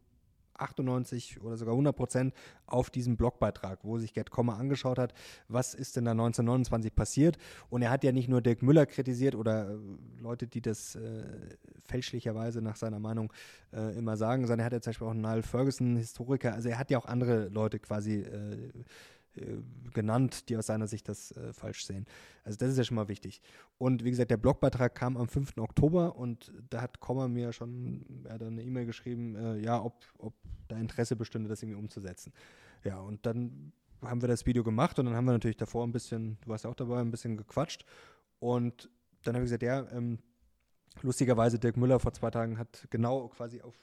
98 oder sogar 100 Prozent auf diesem Blogbeitrag, wo sich Gerd Kommer angeschaut hat, was ist denn da 1929 passiert. Und er hat ja nicht nur Dirk Müller kritisiert oder äh, Leute, die das äh, fälschlicherweise nach seiner Meinung äh, immer sagen, sondern er hat ja zum Beispiel auch Niall Ferguson, Historiker, also er hat ja auch andere Leute quasi äh, genannt, die aus seiner Sicht das äh, falsch sehen. Also das ist ja schon mal wichtig. Und wie gesagt, der Blogbeitrag kam am 5. Oktober und da hat Komma mir schon, er hat eine E-Mail geschrieben, äh, ja, ob, ob da Interesse bestünde, das irgendwie umzusetzen. Ja, und dann haben wir das Video gemacht und dann haben wir natürlich davor ein bisschen, du warst auch dabei, ein bisschen gequatscht und dann habe ich gesagt, ja, ähm, Lustigerweise, Dirk Müller vor zwei Tagen hat genau quasi auf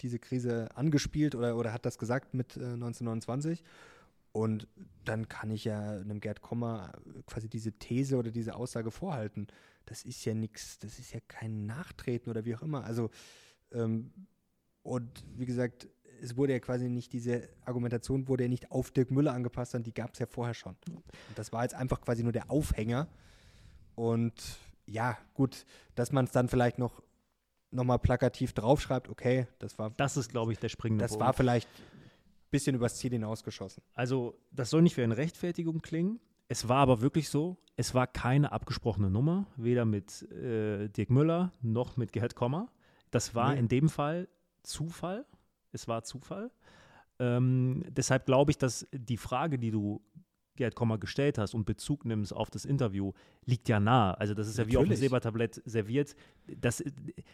diese Krise angespielt oder, oder hat das gesagt mit äh, 1929. Und dann kann ich ja einem Gerd Kommer quasi diese These oder diese Aussage vorhalten. Das ist ja nichts, das ist ja kein Nachtreten oder wie auch immer. Also, ähm, und wie gesagt, es wurde ja quasi nicht, diese Argumentation wurde ja nicht auf Dirk Müller angepasst, sondern die gab es ja vorher schon. Und das war jetzt einfach quasi nur der Aufhänger. Und ja, gut, dass man es dann vielleicht noch nochmal plakativ draufschreibt, okay, das war. Das ist, glaube ich, der springende Das Punkt. war vielleicht bisschen übers Ziel hinausgeschossen. Also, das soll nicht wie eine Rechtfertigung klingen. Es war aber wirklich so, es war keine abgesprochene Nummer, weder mit äh, Dirk Müller noch mit Gerhard Kommer. Das war nee. in dem Fall Zufall. Es war Zufall. Ähm, deshalb glaube ich, dass die Frage, die du Gerd Kommer gestellt hast und Bezug nimmst auf das Interview, liegt ja nah. Also das ist ja Natürlich. wie auf dem Silbertablett serviert. Das,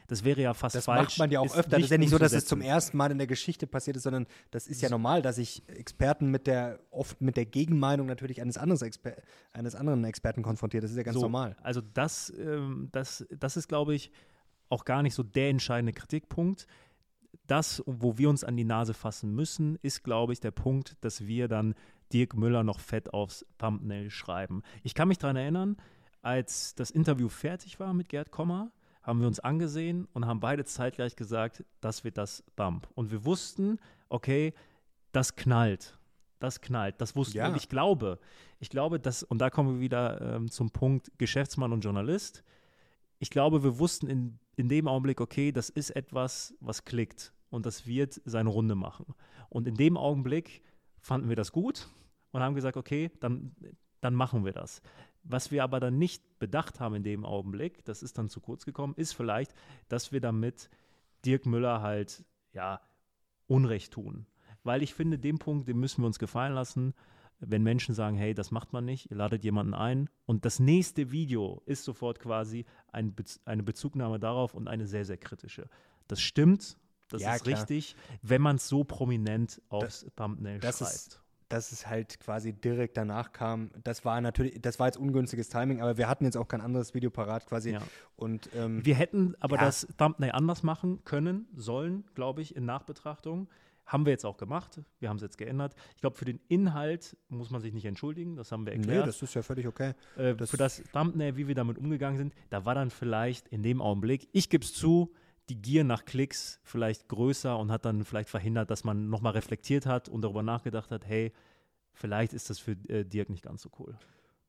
das wäre ja fast das falsch. Das macht man ja auch öfter. Das ist ja nicht so, dass es zum ersten Mal in der Geschichte passiert ist, sondern das ist ja normal, dass sich Experten mit der, oft mit der Gegenmeinung natürlich eines, Exper eines anderen Experten konfrontiert. Das ist ja ganz so, normal. Also das, ähm, das, das ist, glaube ich, auch gar nicht so der entscheidende Kritikpunkt das, wo wir uns an die Nase fassen müssen, ist, glaube ich, der Punkt, dass wir dann Dirk Müller noch fett aufs Thumbnail schreiben. Ich kann mich daran erinnern, als das Interview fertig war mit Gerd Kommer, haben wir uns angesehen und haben beide zeitgleich gesagt, das wird das Bump. Und wir wussten, okay, das knallt. Das knallt. Das wussten ja. wir. Und ich glaube, ich glaube, dass, und da kommen wir wieder ähm, zum Punkt Geschäftsmann und Journalist. Ich glaube, wir wussten in, in dem Augenblick, okay, das ist etwas, was klickt und das wird seine Runde machen. Und in dem Augenblick fanden wir das gut und haben gesagt, okay, dann, dann machen wir das. Was wir aber dann nicht bedacht haben in dem Augenblick, das ist dann zu kurz gekommen, ist vielleicht, dass wir damit Dirk Müller halt, ja, Unrecht tun. Weil ich finde, den Punkt, den müssen wir uns gefallen lassen, wenn Menschen sagen, hey, das macht man nicht, ihr ladet jemanden ein und das nächste Video ist sofort quasi ein Be eine Bezugnahme darauf und eine sehr, sehr kritische. Das stimmt, das ja, ist klar. richtig, wenn man es so prominent aufs das, Thumbnail das schreibt. Ist, dass es halt quasi direkt danach kam. Das war natürlich, das war jetzt ungünstiges Timing, aber wir hatten jetzt auch kein anderes Video parat quasi. Ja. Und ähm, wir hätten aber ja. das Thumbnail anders machen können, sollen, glaube ich, in Nachbetrachtung. Haben wir jetzt auch gemacht. Wir haben es jetzt geändert. Ich glaube, für den Inhalt muss man sich nicht entschuldigen. Das haben wir erklärt. Nee, das ist ja völlig okay. Äh, das für das Thumbnail, wie wir damit umgegangen sind, da war dann vielleicht in dem Augenblick, ich gebe es zu, die Gier nach Klicks vielleicht größer und hat dann vielleicht verhindert, dass man nochmal reflektiert hat und darüber nachgedacht hat, hey, vielleicht ist das für äh, Dirk nicht ganz so cool.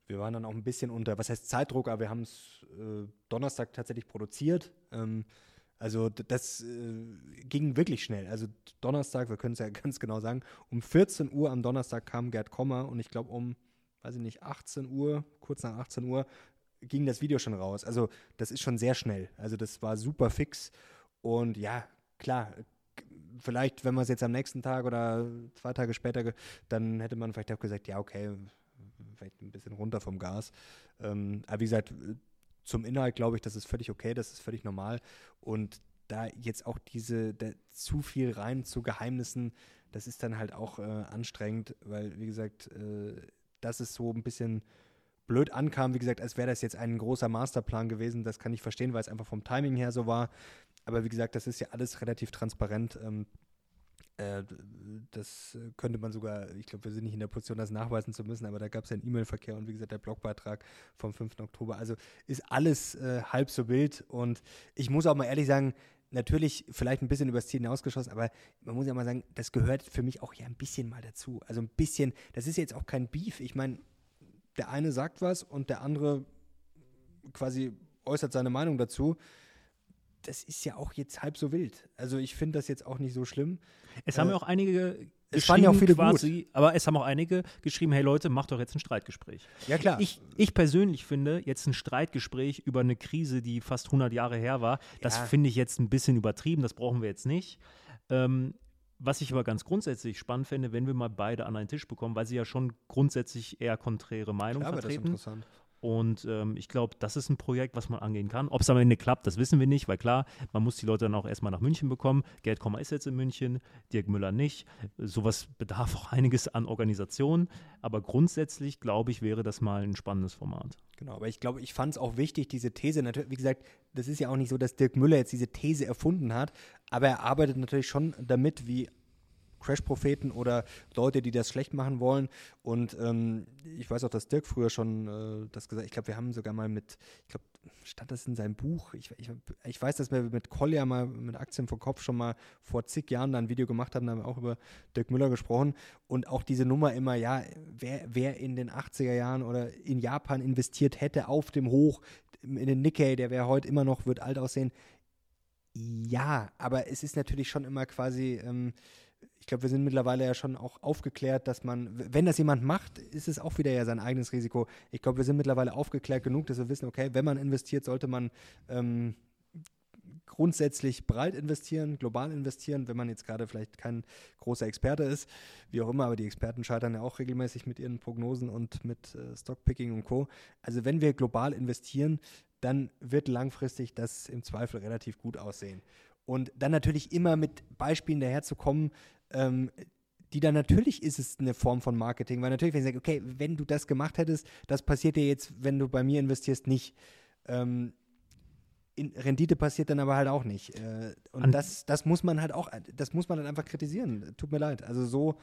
Wir waren dann auch ein bisschen unter, was heißt Zeitdruck, aber wir haben es äh, Donnerstag tatsächlich produziert. Ähm, also das äh, ging wirklich schnell. Also Donnerstag, wir können es ja ganz genau sagen, um 14 Uhr am Donnerstag kam Gerd Kommer und ich glaube um, weiß ich nicht, 18 Uhr, kurz nach 18 Uhr, ging das Video schon raus. Also das ist schon sehr schnell. Also das war super fix. Und ja, klar, vielleicht, wenn man es jetzt am nächsten Tag oder zwei Tage später, dann hätte man vielleicht auch gesagt, ja, okay, vielleicht ein bisschen runter vom Gas. Ähm, aber wie gesagt, zum Inhalt glaube ich, das ist völlig okay, das ist völlig normal. Und da jetzt auch diese, da, zu viel rein zu Geheimnissen, das ist dann halt auch äh, anstrengend, weil, wie gesagt, äh, das ist so ein bisschen blöd ankam, wie gesagt, als wäre das jetzt ein großer Masterplan gewesen. Das kann ich verstehen, weil es einfach vom Timing her so war. Aber wie gesagt, das ist ja alles relativ transparent. Ähm, äh, das könnte man sogar, ich glaube, wir sind nicht in der Position, das nachweisen zu müssen, aber da gab es ja einen E-Mail-Verkehr und wie gesagt, der Blogbeitrag vom 5. Oktober. Also ist alles äh, halb so wild und ich muss auch mal ehrlich sagen, natürlich vielleicht ein bisschen übers Ziel hinausgeschossen, aber man muss ja mal sagen, das gehört für mich auch ja ein bisschen mal dazu. Also ein bisschen, das ist jetzt auch kein Beef. Ich meine, der eine sagt was und der andere quasi äußert seine Meinung dazu das ist ja auch jetzt halb so wild. Also ich finde das jetzt auch nicht so schlimm. Es äh, haben ja auch einige es fanden ja auch viele quasi, gut. aber es haben auch einige geschrieben, hey Leute, macht doch jetzt ein Streitgespräch. Ja klar. Ich, ich persönlich finde jetzt ein Streitgespräch über eine Krise, die fast 100 Jahre her war, das ja. finde ich jetzt ein bisschen übertrieben, das brauchen wir jetzt nicht. Ähm, was ich aber ganz grundsätzlich spannend finde, wenn wir mal beide an einen Tisch bekommen, weil sie ja schon grundsätzlich eher konträre Meinungen vertreten. Das ist interessant. Und ähm, ich glaube, das ist ein Projekt, was man angehen kann. Ob es am Ende klappt, das wissen wir nicht, weil klar, man muss die Leute dann auch erstmal nach München bekommen. Gerd Kommer ist jetzt in München, Dirk Müller nicht. Sowas bedarf auch einiges an Organisation. Aber grundsätzlich, glaube ich, wäre das mal ein spannendes Format. Genau, aber ich glaube, ich fand es auch wichtig, diese These, natürlich, wie gesagt, das ist ja auch nicht so, dass Dirk Müller jetzt diese These erfunden hat, aber er arbeitet natürlich schon damit, wie Crash-Propheten oder Leute, die das schlecht machen wollen. Und ähm, ich weiß auch, dass Dirk früher schon äh, das gesagt hat. Ich glaube, wir haben sogar mal mit, ich glaube, stand das in seinem Buch? Ich, ich, ich weiß, dass wir mit Collier mal mit Aktien vor Kopf schon mal vor zig Jahren da ein Video gemacht haben, da haben wir auch über Dirk Müller gesprochen. Und auch diese Nummer immer, ja, wer, wer in den 80er Jahren oder in Japan investiert hätte auf dem Hoch, in den Nikkei, der wäre heute immer noch, wird alt aussehen. Ja, aber es ist natürlich schon immer quasi, ähm, ich glaube, wir sind mittlerweile ja schon auch aufgeklärt, dass man, wenn das jemand macht, ist es auch wieder ja sein eigenes Risiko. Ich glaube, wir sind mittlerweile aufgeklärt genug, dass wir wissen, okay, wenn man investiert, sollte man ähm, grundsätzlich breit investieren, global investieren, wenn man jetzt gerade vielleicht kein großer Experte ist, wie auch immer, aber die Experten scheitern ja auch regelmäßig mit ihren Prognosen und mit äh, Stockpicking und Co. Also wenn wir global investieren, dann wird langfristig das im Zweifel relativ gut aussehen. Und dann natürlich immer mit Beispielen daherzukommen, ähm, die dann natürlich ist es eine Form von Marketing, weil natürlich, wenn ich sage, okay, wenn du das gemacht hättest, das passiert dir jetzt, wenn du bei mir investierst, nicht. Ähm, Rendite passiert dann aber halt auch nicht. Äh, und das, das muss man halt auch, das muss man dann einfach kritisieren. Tut mir leid. Also so,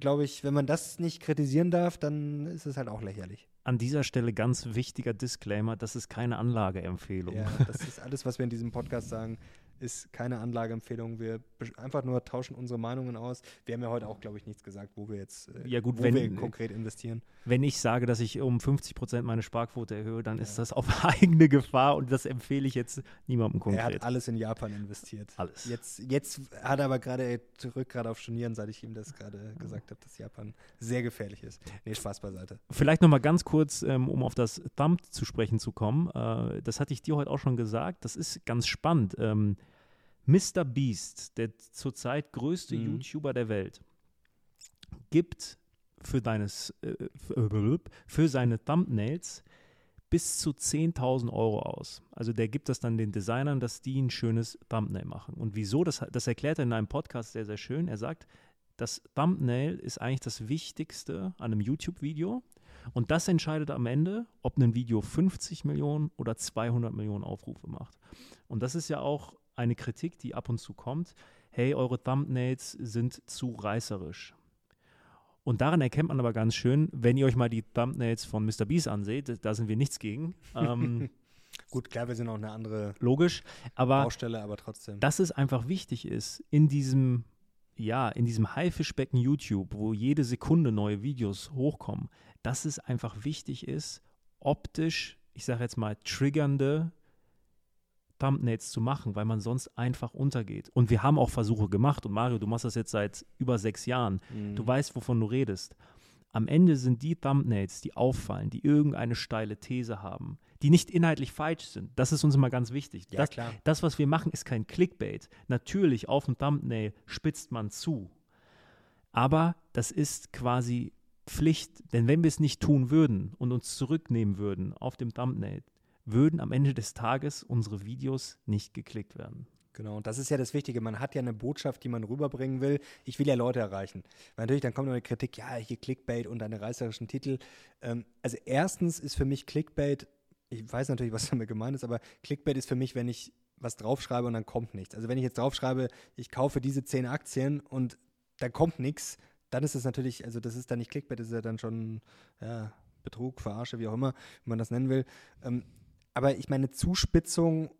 glaube ich, wenn man das nicht kritisieren darf, dann ist es halt auch lächerlich. An dieser Stelle ganz wichtiger Disclaimer, das ist keine Anlageempfehlung. Ja, das ist alles, was wir in diesem Podcast sagen ist keine Anlageempfehlung. Wir einfach nur tauschen unsere Meinungen aus. Wir haben ja heute auch, glaube ich, nichts gesagt, wo wir jetzt äh, ja gut, wo wenn, wir konkret investieren. Wenn ich sage, dass ich um 50 Prozent meine Sparquote erhöhe, dann ja. ist das auf eigene Gefahr und das empfehle ich jetzt niemandem konkret. Er hat alles in Japan investiert. Alles. Jetzt, jetzt hat er aber gerade zurück gerade auf Stornieren, seit ich ihm das gerade gesagt habe, dass Japan sehr gefährlich ist. Nee, Spaß beiseite. Vielleicht nochmal ganz kurz, ähm, um auf das Thumb zu sprechen zu kommen. Äh, das hatte ich dir heute auch schon gesagt. Das ist ganz spannend. Ähm, Mr. Beast, der zurzeit größte mhm. YouTuber der Welt, gibt für, deines, äh, für seine Thumbnails bis zu 10.000 Euro aus. Also der gibt das dann den Designern, dass die ein schönes Thumbnail machen. Und wieso? Das, das erklärt er in einem Podcast sehr, sehr schön. Er sagt, das Thumbnail ist eigentlich das Wichtigste an einem YouTube-Video. Und das entscheidet am Ende, ob ein Video 50 Millionen oder 200 Millionen Aufrufe macht. Und das ist ja auch eine Kritik, die ab und zu kommt, hey, eure Thumbnails sind zu reißerisch. Und daran erkennt man aber ganz schön, wenn ihr euch mal die Thumbnails von Mr. Beast anseht, da sind wir nichts gegen. Ähm, Gut, klar, wir sind auch eine andere logisch, aber Baustelle, aber trotzdem. Dass es einfach wichtig ist, in diesem, ja, in diesem Haifischbecken YouTube, wo jede Sekunde neue Videos hochkommen, dass es einfach wichtig ist, optisch, ich sage jetzt mal, triggernde Thumbnails zu machen, weil man sonst einfach untergeht. Und wir haben auch Versuche gemacht. Und Mario, du machst das jetzt seit über sechs Jahren. Mhm. Du weißt, wovon du redest. Am Ende sind die Thumbnails, die auffallen, die irgendeine steile These haben, die nicht inhaltlich falsch sind. Das ist uns immer ganz wichtig. Ja, das, klar. das, was wir machen, ist kein Clickbait. Natürlich, auf dem Thumbnail spitzt man zu. Aber das ist quasi Pflicht, denn wenn wir es nicht tun würden und uns zurücknehmen würden auf dem Thumbnail, würden am Ende des Tages unsere Videos nicht geklickt werden. Genau, und das ist ja das Wichtige. Man hat ja eine Botschaft, die man rüberbringen will. Ich will ja Leute erreichen. Weil natürlich, dann kommt noch eine Kritik, ja, hier Clickbait und eine reißerischen Titel. Ähm, also erstens ist für mich Clickbait, ich weiß natürlich, was damit gemeint ist, aber Clickbait ist für mich, wenn ich was draufschreibe und dann kommt nichts. Also wenn ich jetzt draufschreibe, ich kaufe diese zehn Aktien und da kommt nichts, dann ist es natürlich, also das ist dann nicht Clickbait, das ist ja dann schon ja, Betrug, Verarsche, wie auch immer, wie man das nennen will. Ähm, aber ich meine, Zuspitzung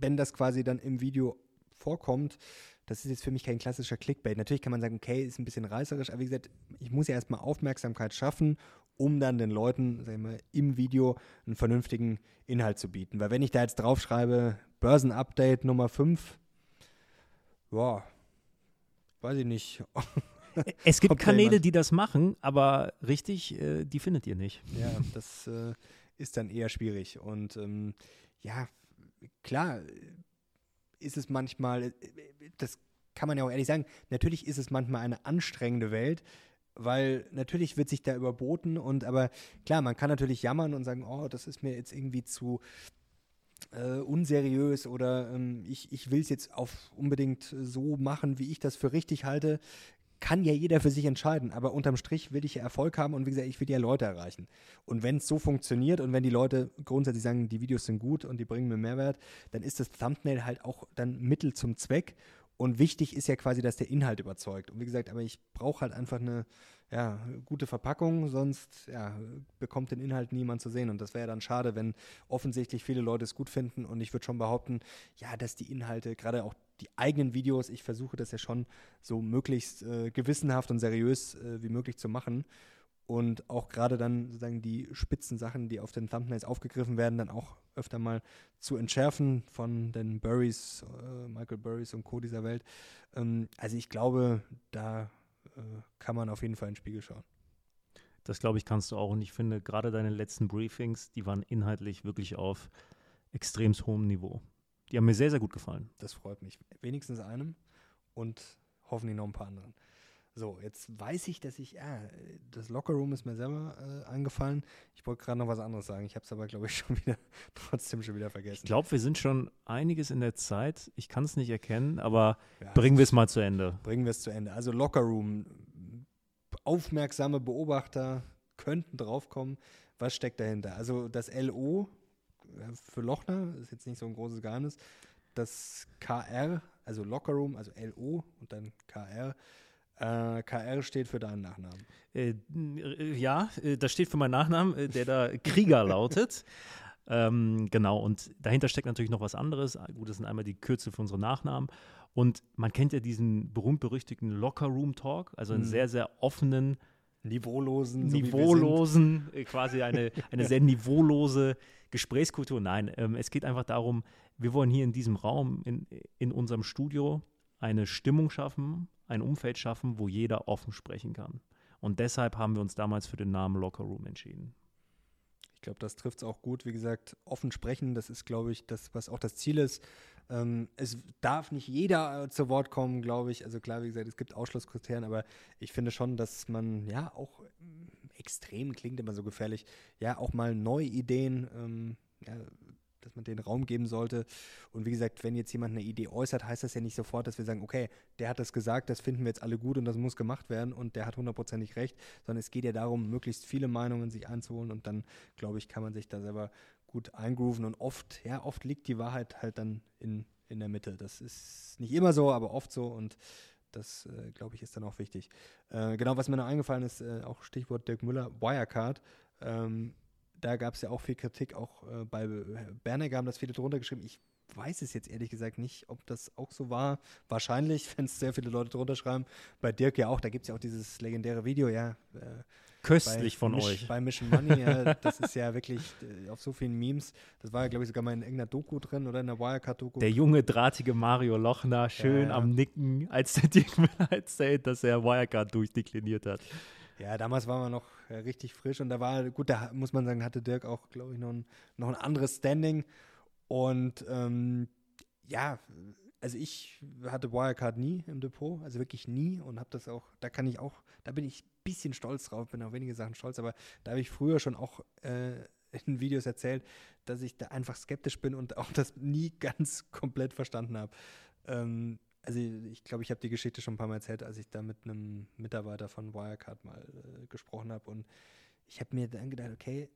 wenn das quasi dann im Video vorkommt, das ist jetzt für mich kein klassischer Clickbait. Natürlich kann man sagen, okay, ist ein bisschen reißerisch, aber wie gesagt, ich muss ja erstmal Aufmerksamkeit schaffen, um dann den Leuten, sagen wir, im Video einen vernünftigen Inhalt zu bieten. Weil wenn ich da jetzt draufschreibe, Börsenupdate Nummer 5, ja, weiß ich nicht. Es gibt Kanäle, die das machen, aber richtig, äh, die findet ihr nicht. Ja, das äh, ist dann eher schwierig. Und ähm, ja, klar ist es manchmal, das kann man ja auch ehrlich sagen, natürlich ist es manchmal eine anstrengende Welt, weil natürlich wird sich da überboten und aber klar, man kann natürlich jammern und sagen, oh, das ist mir jetzt irgendwie zu äh, unseriös oder ähm, ich, ich will es jetzt auf unbedingt so machen, wie ich das für richtig halte kann ja jeder für sich entscheiden, aber unterm Strich will ich ja Erfolg haben und wie gesagt, ich will ja Leute erreichen. Und wenn es so funktioniert und wenn die Leute grundsätzlich sagen, die Videos sind gut und die bringen mir Mehrwert, dann ist das Thumbnail halt auch dann Mittel zum Zweck. Und wichtig ist ja quasi, dass der Inhalt überzeugt. Und wie gesagt, aber ich brauche halt einfach eine ja, gute Verpackung, sonst ja, bekommt den Inhalt niemand zu sehen. Und das wäre ja dann schade, wenn offensichtlich viele Leute es gut finden. Und ich würde schon behaupten, ja, dass die Inhalte, gerade auch die eigenen Videos, ich versuche das ja schon so möglichst äh, gewissenhaft und seriös äh, wie möglich zu machen. Und auch gerade dann sozusagen die spitzen Sachen, die auf den Thumbnails aufgegriffen werden, dann auch öfter mal zu entschärfen von den Burries, äh, Michael Burries und Co. dieser Welt. Ähm, also ich glaube, da kann man auf jeden Fall in den Spiegel schauen. Das glaube ich, kannst du auch. Und ich finde, gerade deine letzten Briefings, die waren inhaltlich wirklich auf extrem hohem Niveau. Die haben mir sehr, sehr gut gefallen. Das freut mich. Wenigstens einem und hoffentlich noch ein paar anderen. So, jetzt weiß ich, dass ich, ja, das Lockerroom ist mir selber äh, eingefallen. Ich wollte gerade noch was anderes sagen. Ich habe es aber, glaube ich, schon wieder, trotzdem schon wieder vergessen. Ich glaube, wir sind schon einiges in der Zeit. Ich kann es nicht erkennen, aber ja, bringen wir es mal zu Ende. Bringen wir es zu Ende. Also Lockerroom, aufmerksame Beobachter könnten draufkommen. Was steckt dahinter? Also das LO für Lochner, ist jetzt nicht so ein großes Geheimnis, das KR, also Lockerroom, also LO und dann KR, äh, KR steht für deinen Nachnamen. Äh, ja, äh, das steht für meinen Nachnamen, äh, der da Krieger lautet. Ähm, genau, und dahinter steckt natürlich noch was anderes. Gut, das sind einmal die Kürzel für unsere Nachnamen. Und man kennt ja diesen berühmt-berüchtigten Locker-Room-Talk, also einen mhm. sehr, sehr offenen, niveaulosen, so niveaulosen, äh, quasi eine, eine sehr niveaulose Gesprächskultur. Nein, ähm, es geht einfach darum, wir wollen hier in diesem Raum, in, in unserem Studio, eine Stimmung schaffen, ein Umfeld schaffen, wo jeder offen sprechen kann. Und deshalb haben wir uns damals für den Namen Locker Room entschieden. Ich glaube, das trifft es auch gut. Wie gesagt, offen sprechen, das ist, glaube ich, das, was auch das Ziel ist. Ähm, es darf nicht jeder äh, zu Wort kommen, glaube ich. Also klar, wie gesagt, es gibt Ausschlusskriterien, aber ich finde schon, dass man ja auch äh, extrem klingt immer so gefährlich, ja auch mal neue Ideen ähm, ja, dass man den Raum geben sollte. Und wie gesagt, wenn jetzt jemand eine Idee äußert, heißt das ja nicht sofort, dass wir sagen, okay, der hat das gesagt, das finden wir jetzt alle gut und das muss gemacht werden und der hat hundertprozentig recht, sondern es geht ja darum, möglichst viele Meinungen sich einzuholen und dann, glaube ich, kann man sich da selber gut eingrooven und oft, ja, oft liegt die Wahrheit halt dann in, in der Mitte. Das ist nicht immer so, aber oft so und das, äh, glaube ich, ist dann auch wichtig. Äh, genau, was mir noch eingefallen ist, äh, auch Stichwort Dirk Müller, Wirecard. Ähm, da gab es ja auch viel Kritik, auch äh, bei Bernecker haben das viele drunter geschrieben. Ich weiß es jetzt ehrlich gesagt nicht, ob das auch so war. Wahrscheinlich, wenn es sehr viele Leute drunter schreiben. Bei Dirk ja auch, da gibt es ja auch dieses legendäre Video, ja. Äh, Köstlich von Misch, euch. Bei Mission Money, ja, das ist ja wirklich äh, auf so vielen Memes. Das war ja, glaube ich, sogar mal in irgendeiner Doku drin oder in der Wirecard-Doku. Der junge, drahtige Mario Lochner, schön ja, ja. am Nicken, als der Dirk Müller erzählt, dass er Wirecard durchdekliniert hat. Ja, damals waren wir noch äh, richtig frisch und da war, gut, da muss man sagen, hatte Dirk auch, glaube ich, noch ein, noch ein anderes Standing. Und ähm, ja, also ich hatte Wirecard nie im Depot, also wirklich nie und habe das auch, da kann ich auch, da bin ich ein bisschen stolz drauf, bin auf wenige Sachen stolz, aber da habe ich früher schon auch äh, in Videos erzählt, dass ich da einfach skeptisch bin und auch das nie ganz komplett verstanden habe. Ähm, also ich glaube, ich habe die Geschichte schon ein paar Mal erzählt, als ich da mit einem Mitarbeiter von Wirecard mal äh, gesprochen habe und ich habe mir dann gedacht, okay,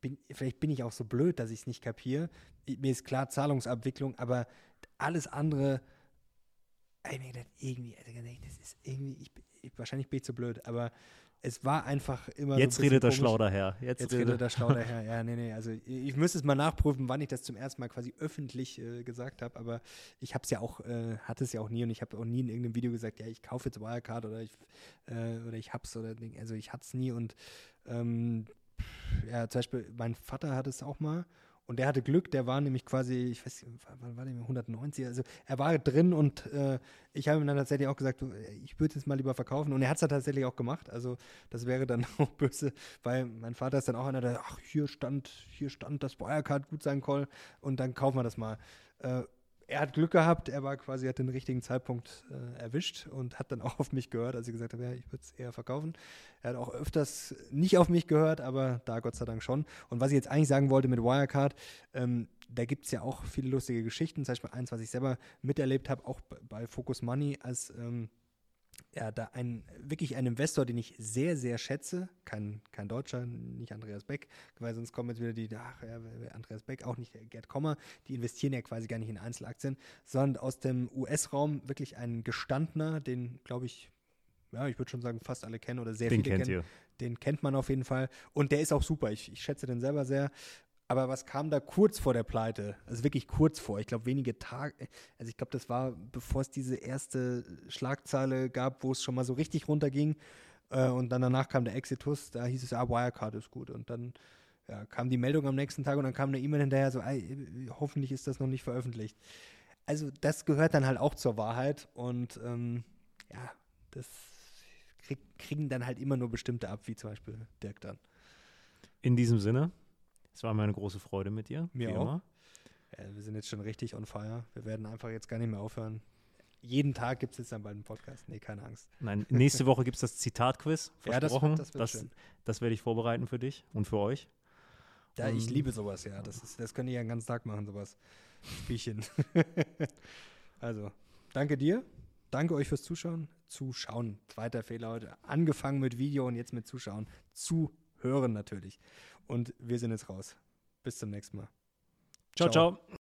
bin, vielleicht bin ich auch so blöd, dass ich es nicht kapiere. Mir ist klar Zahlungsabwicklung, aber alles andere, ich mir gedacht, irgendwie, also das ist irgendwie, ich, ich, wahrscheinlich bin ich zu blöd, aber es war einfach immer. Jetzt so redet der schlau daher. Jetzt, Jetzt redet der schlau daher. Ja, nee, nee. Also ich müsste es mal nachprüfen, wann ich das zum ersten Mal quasi öffentlich äh, gesagt habe. Aber ich habe es ja auch, äh, hatte es ja auch nie und ich habe auch nie in irgendeinem Video gesagt, ja, ich kaufe jetzt Wirecard oder ich äh, oder ich hab's oder also ich hatte es nie und ähm, ja, zum Beispiel mein Vater hat es auch mal und der hatte Glück, der war nämlich quasi, ich weiß nicht, wann war der 190? Also er war drin und äh, ich habe ihm dann tatsächlich auch gesagt, du, ich würde es mal lieber verkaufen. Und er hat es dann tatsächlich auch gemacht. Also das wäre dann auch böse, weil mein Vater ist dann auch einer, der, ach, hier stand, hier stand das Wirecard gut sein Call und dann kaufen wir das mal. Äh, er hat Glück gehabt, er war quasi, hat den richtigen Zeitpunkt äh, erwischt und hat dann auch auf mich gehört, als ich gesagt habe, ja, ich würde es eher verkaufen. Er hat auch öfters nicht auf mich gehört, aber da Gott sei Dank schon. Und was ich jetzt eigentlich sagen wollte mit Wirecard, ähm, da gibt es ja auch viele lustige Geschichten, zum Beispiel eins, was ich selber miterlebt habe, auch bei Focus Money, als ähm, ja, da ein, wirklich ein Investor, den ich sehr, sehr schätze, kein, kein Deutscher, nicht Andreas Beck, weil sonst kommen jetzt wieder die, ach ja, Andreas Beck, auch nicht Gerd Kommer, die investieren ja quasi gar nicht in Einzelaktien, sondern aus dem US-Raum wirklich ein gestandener, den, glaube ich, ja, ich würde schon sagen, fast alle kennen oder sehr den viele kennt kennen. Ihr. Den kennt man auf jeden Fall. Und der ist auch super. Ich, ich schätze den selber sehr. Aber was kam da kurz vor der Pleite? Also wirklich kurz vor. Ich glaube, wenige Tage. Also ich glaube, das war, bevor es diese erste Schlagzeile gab, wo es schon mal so richtig runterging. Äh, und dann danach kam der Exitus. Da hieß es, ah, Wirecard ist gut. Und dann ja, kam die Meldung am nächsten Tag und dann kam eine E-Mail hinterher, so, ey, hoffentlich ist das noch nicht veröffentlicht. Also das gehört dann halt auch zur Wahrheit. Und ähm, ja, das krieg, kriegen dann halt immer nur bestimmte ab, wie zum Beispiel Dirk dann. In diesem Sinne. Es war mir eine große Freude mit dir. Mir auch. Ja, wir sind jetzt schon richtig on fire. Wir werden einfach jetzt gar nicht mehr aufhören. Jeden Tag gibt es jetzt dann bald einen Podcast. Nee, keine Angst. Nein, nächste Woche gibt es das Zitat-Quiz. Ja, das, wird, das, wird das, das werde ich vorbereiten für dich und für euch. Ja, ich ähm, liebe sowas, ja. Das, ist, das könnt ihr ja den ganzen Tag machen, sowas. Spielchen. also, danke dir. Danke euch fürs Zuschauen. Zuschauen. Zweiter Fehler heute. Angefangen mit Video und jetzt mit Zuschauen. Zuhören natürlich. Und wir sind jetzt raus. Bis zum nächsten Mal. ciao. ciao. ciao.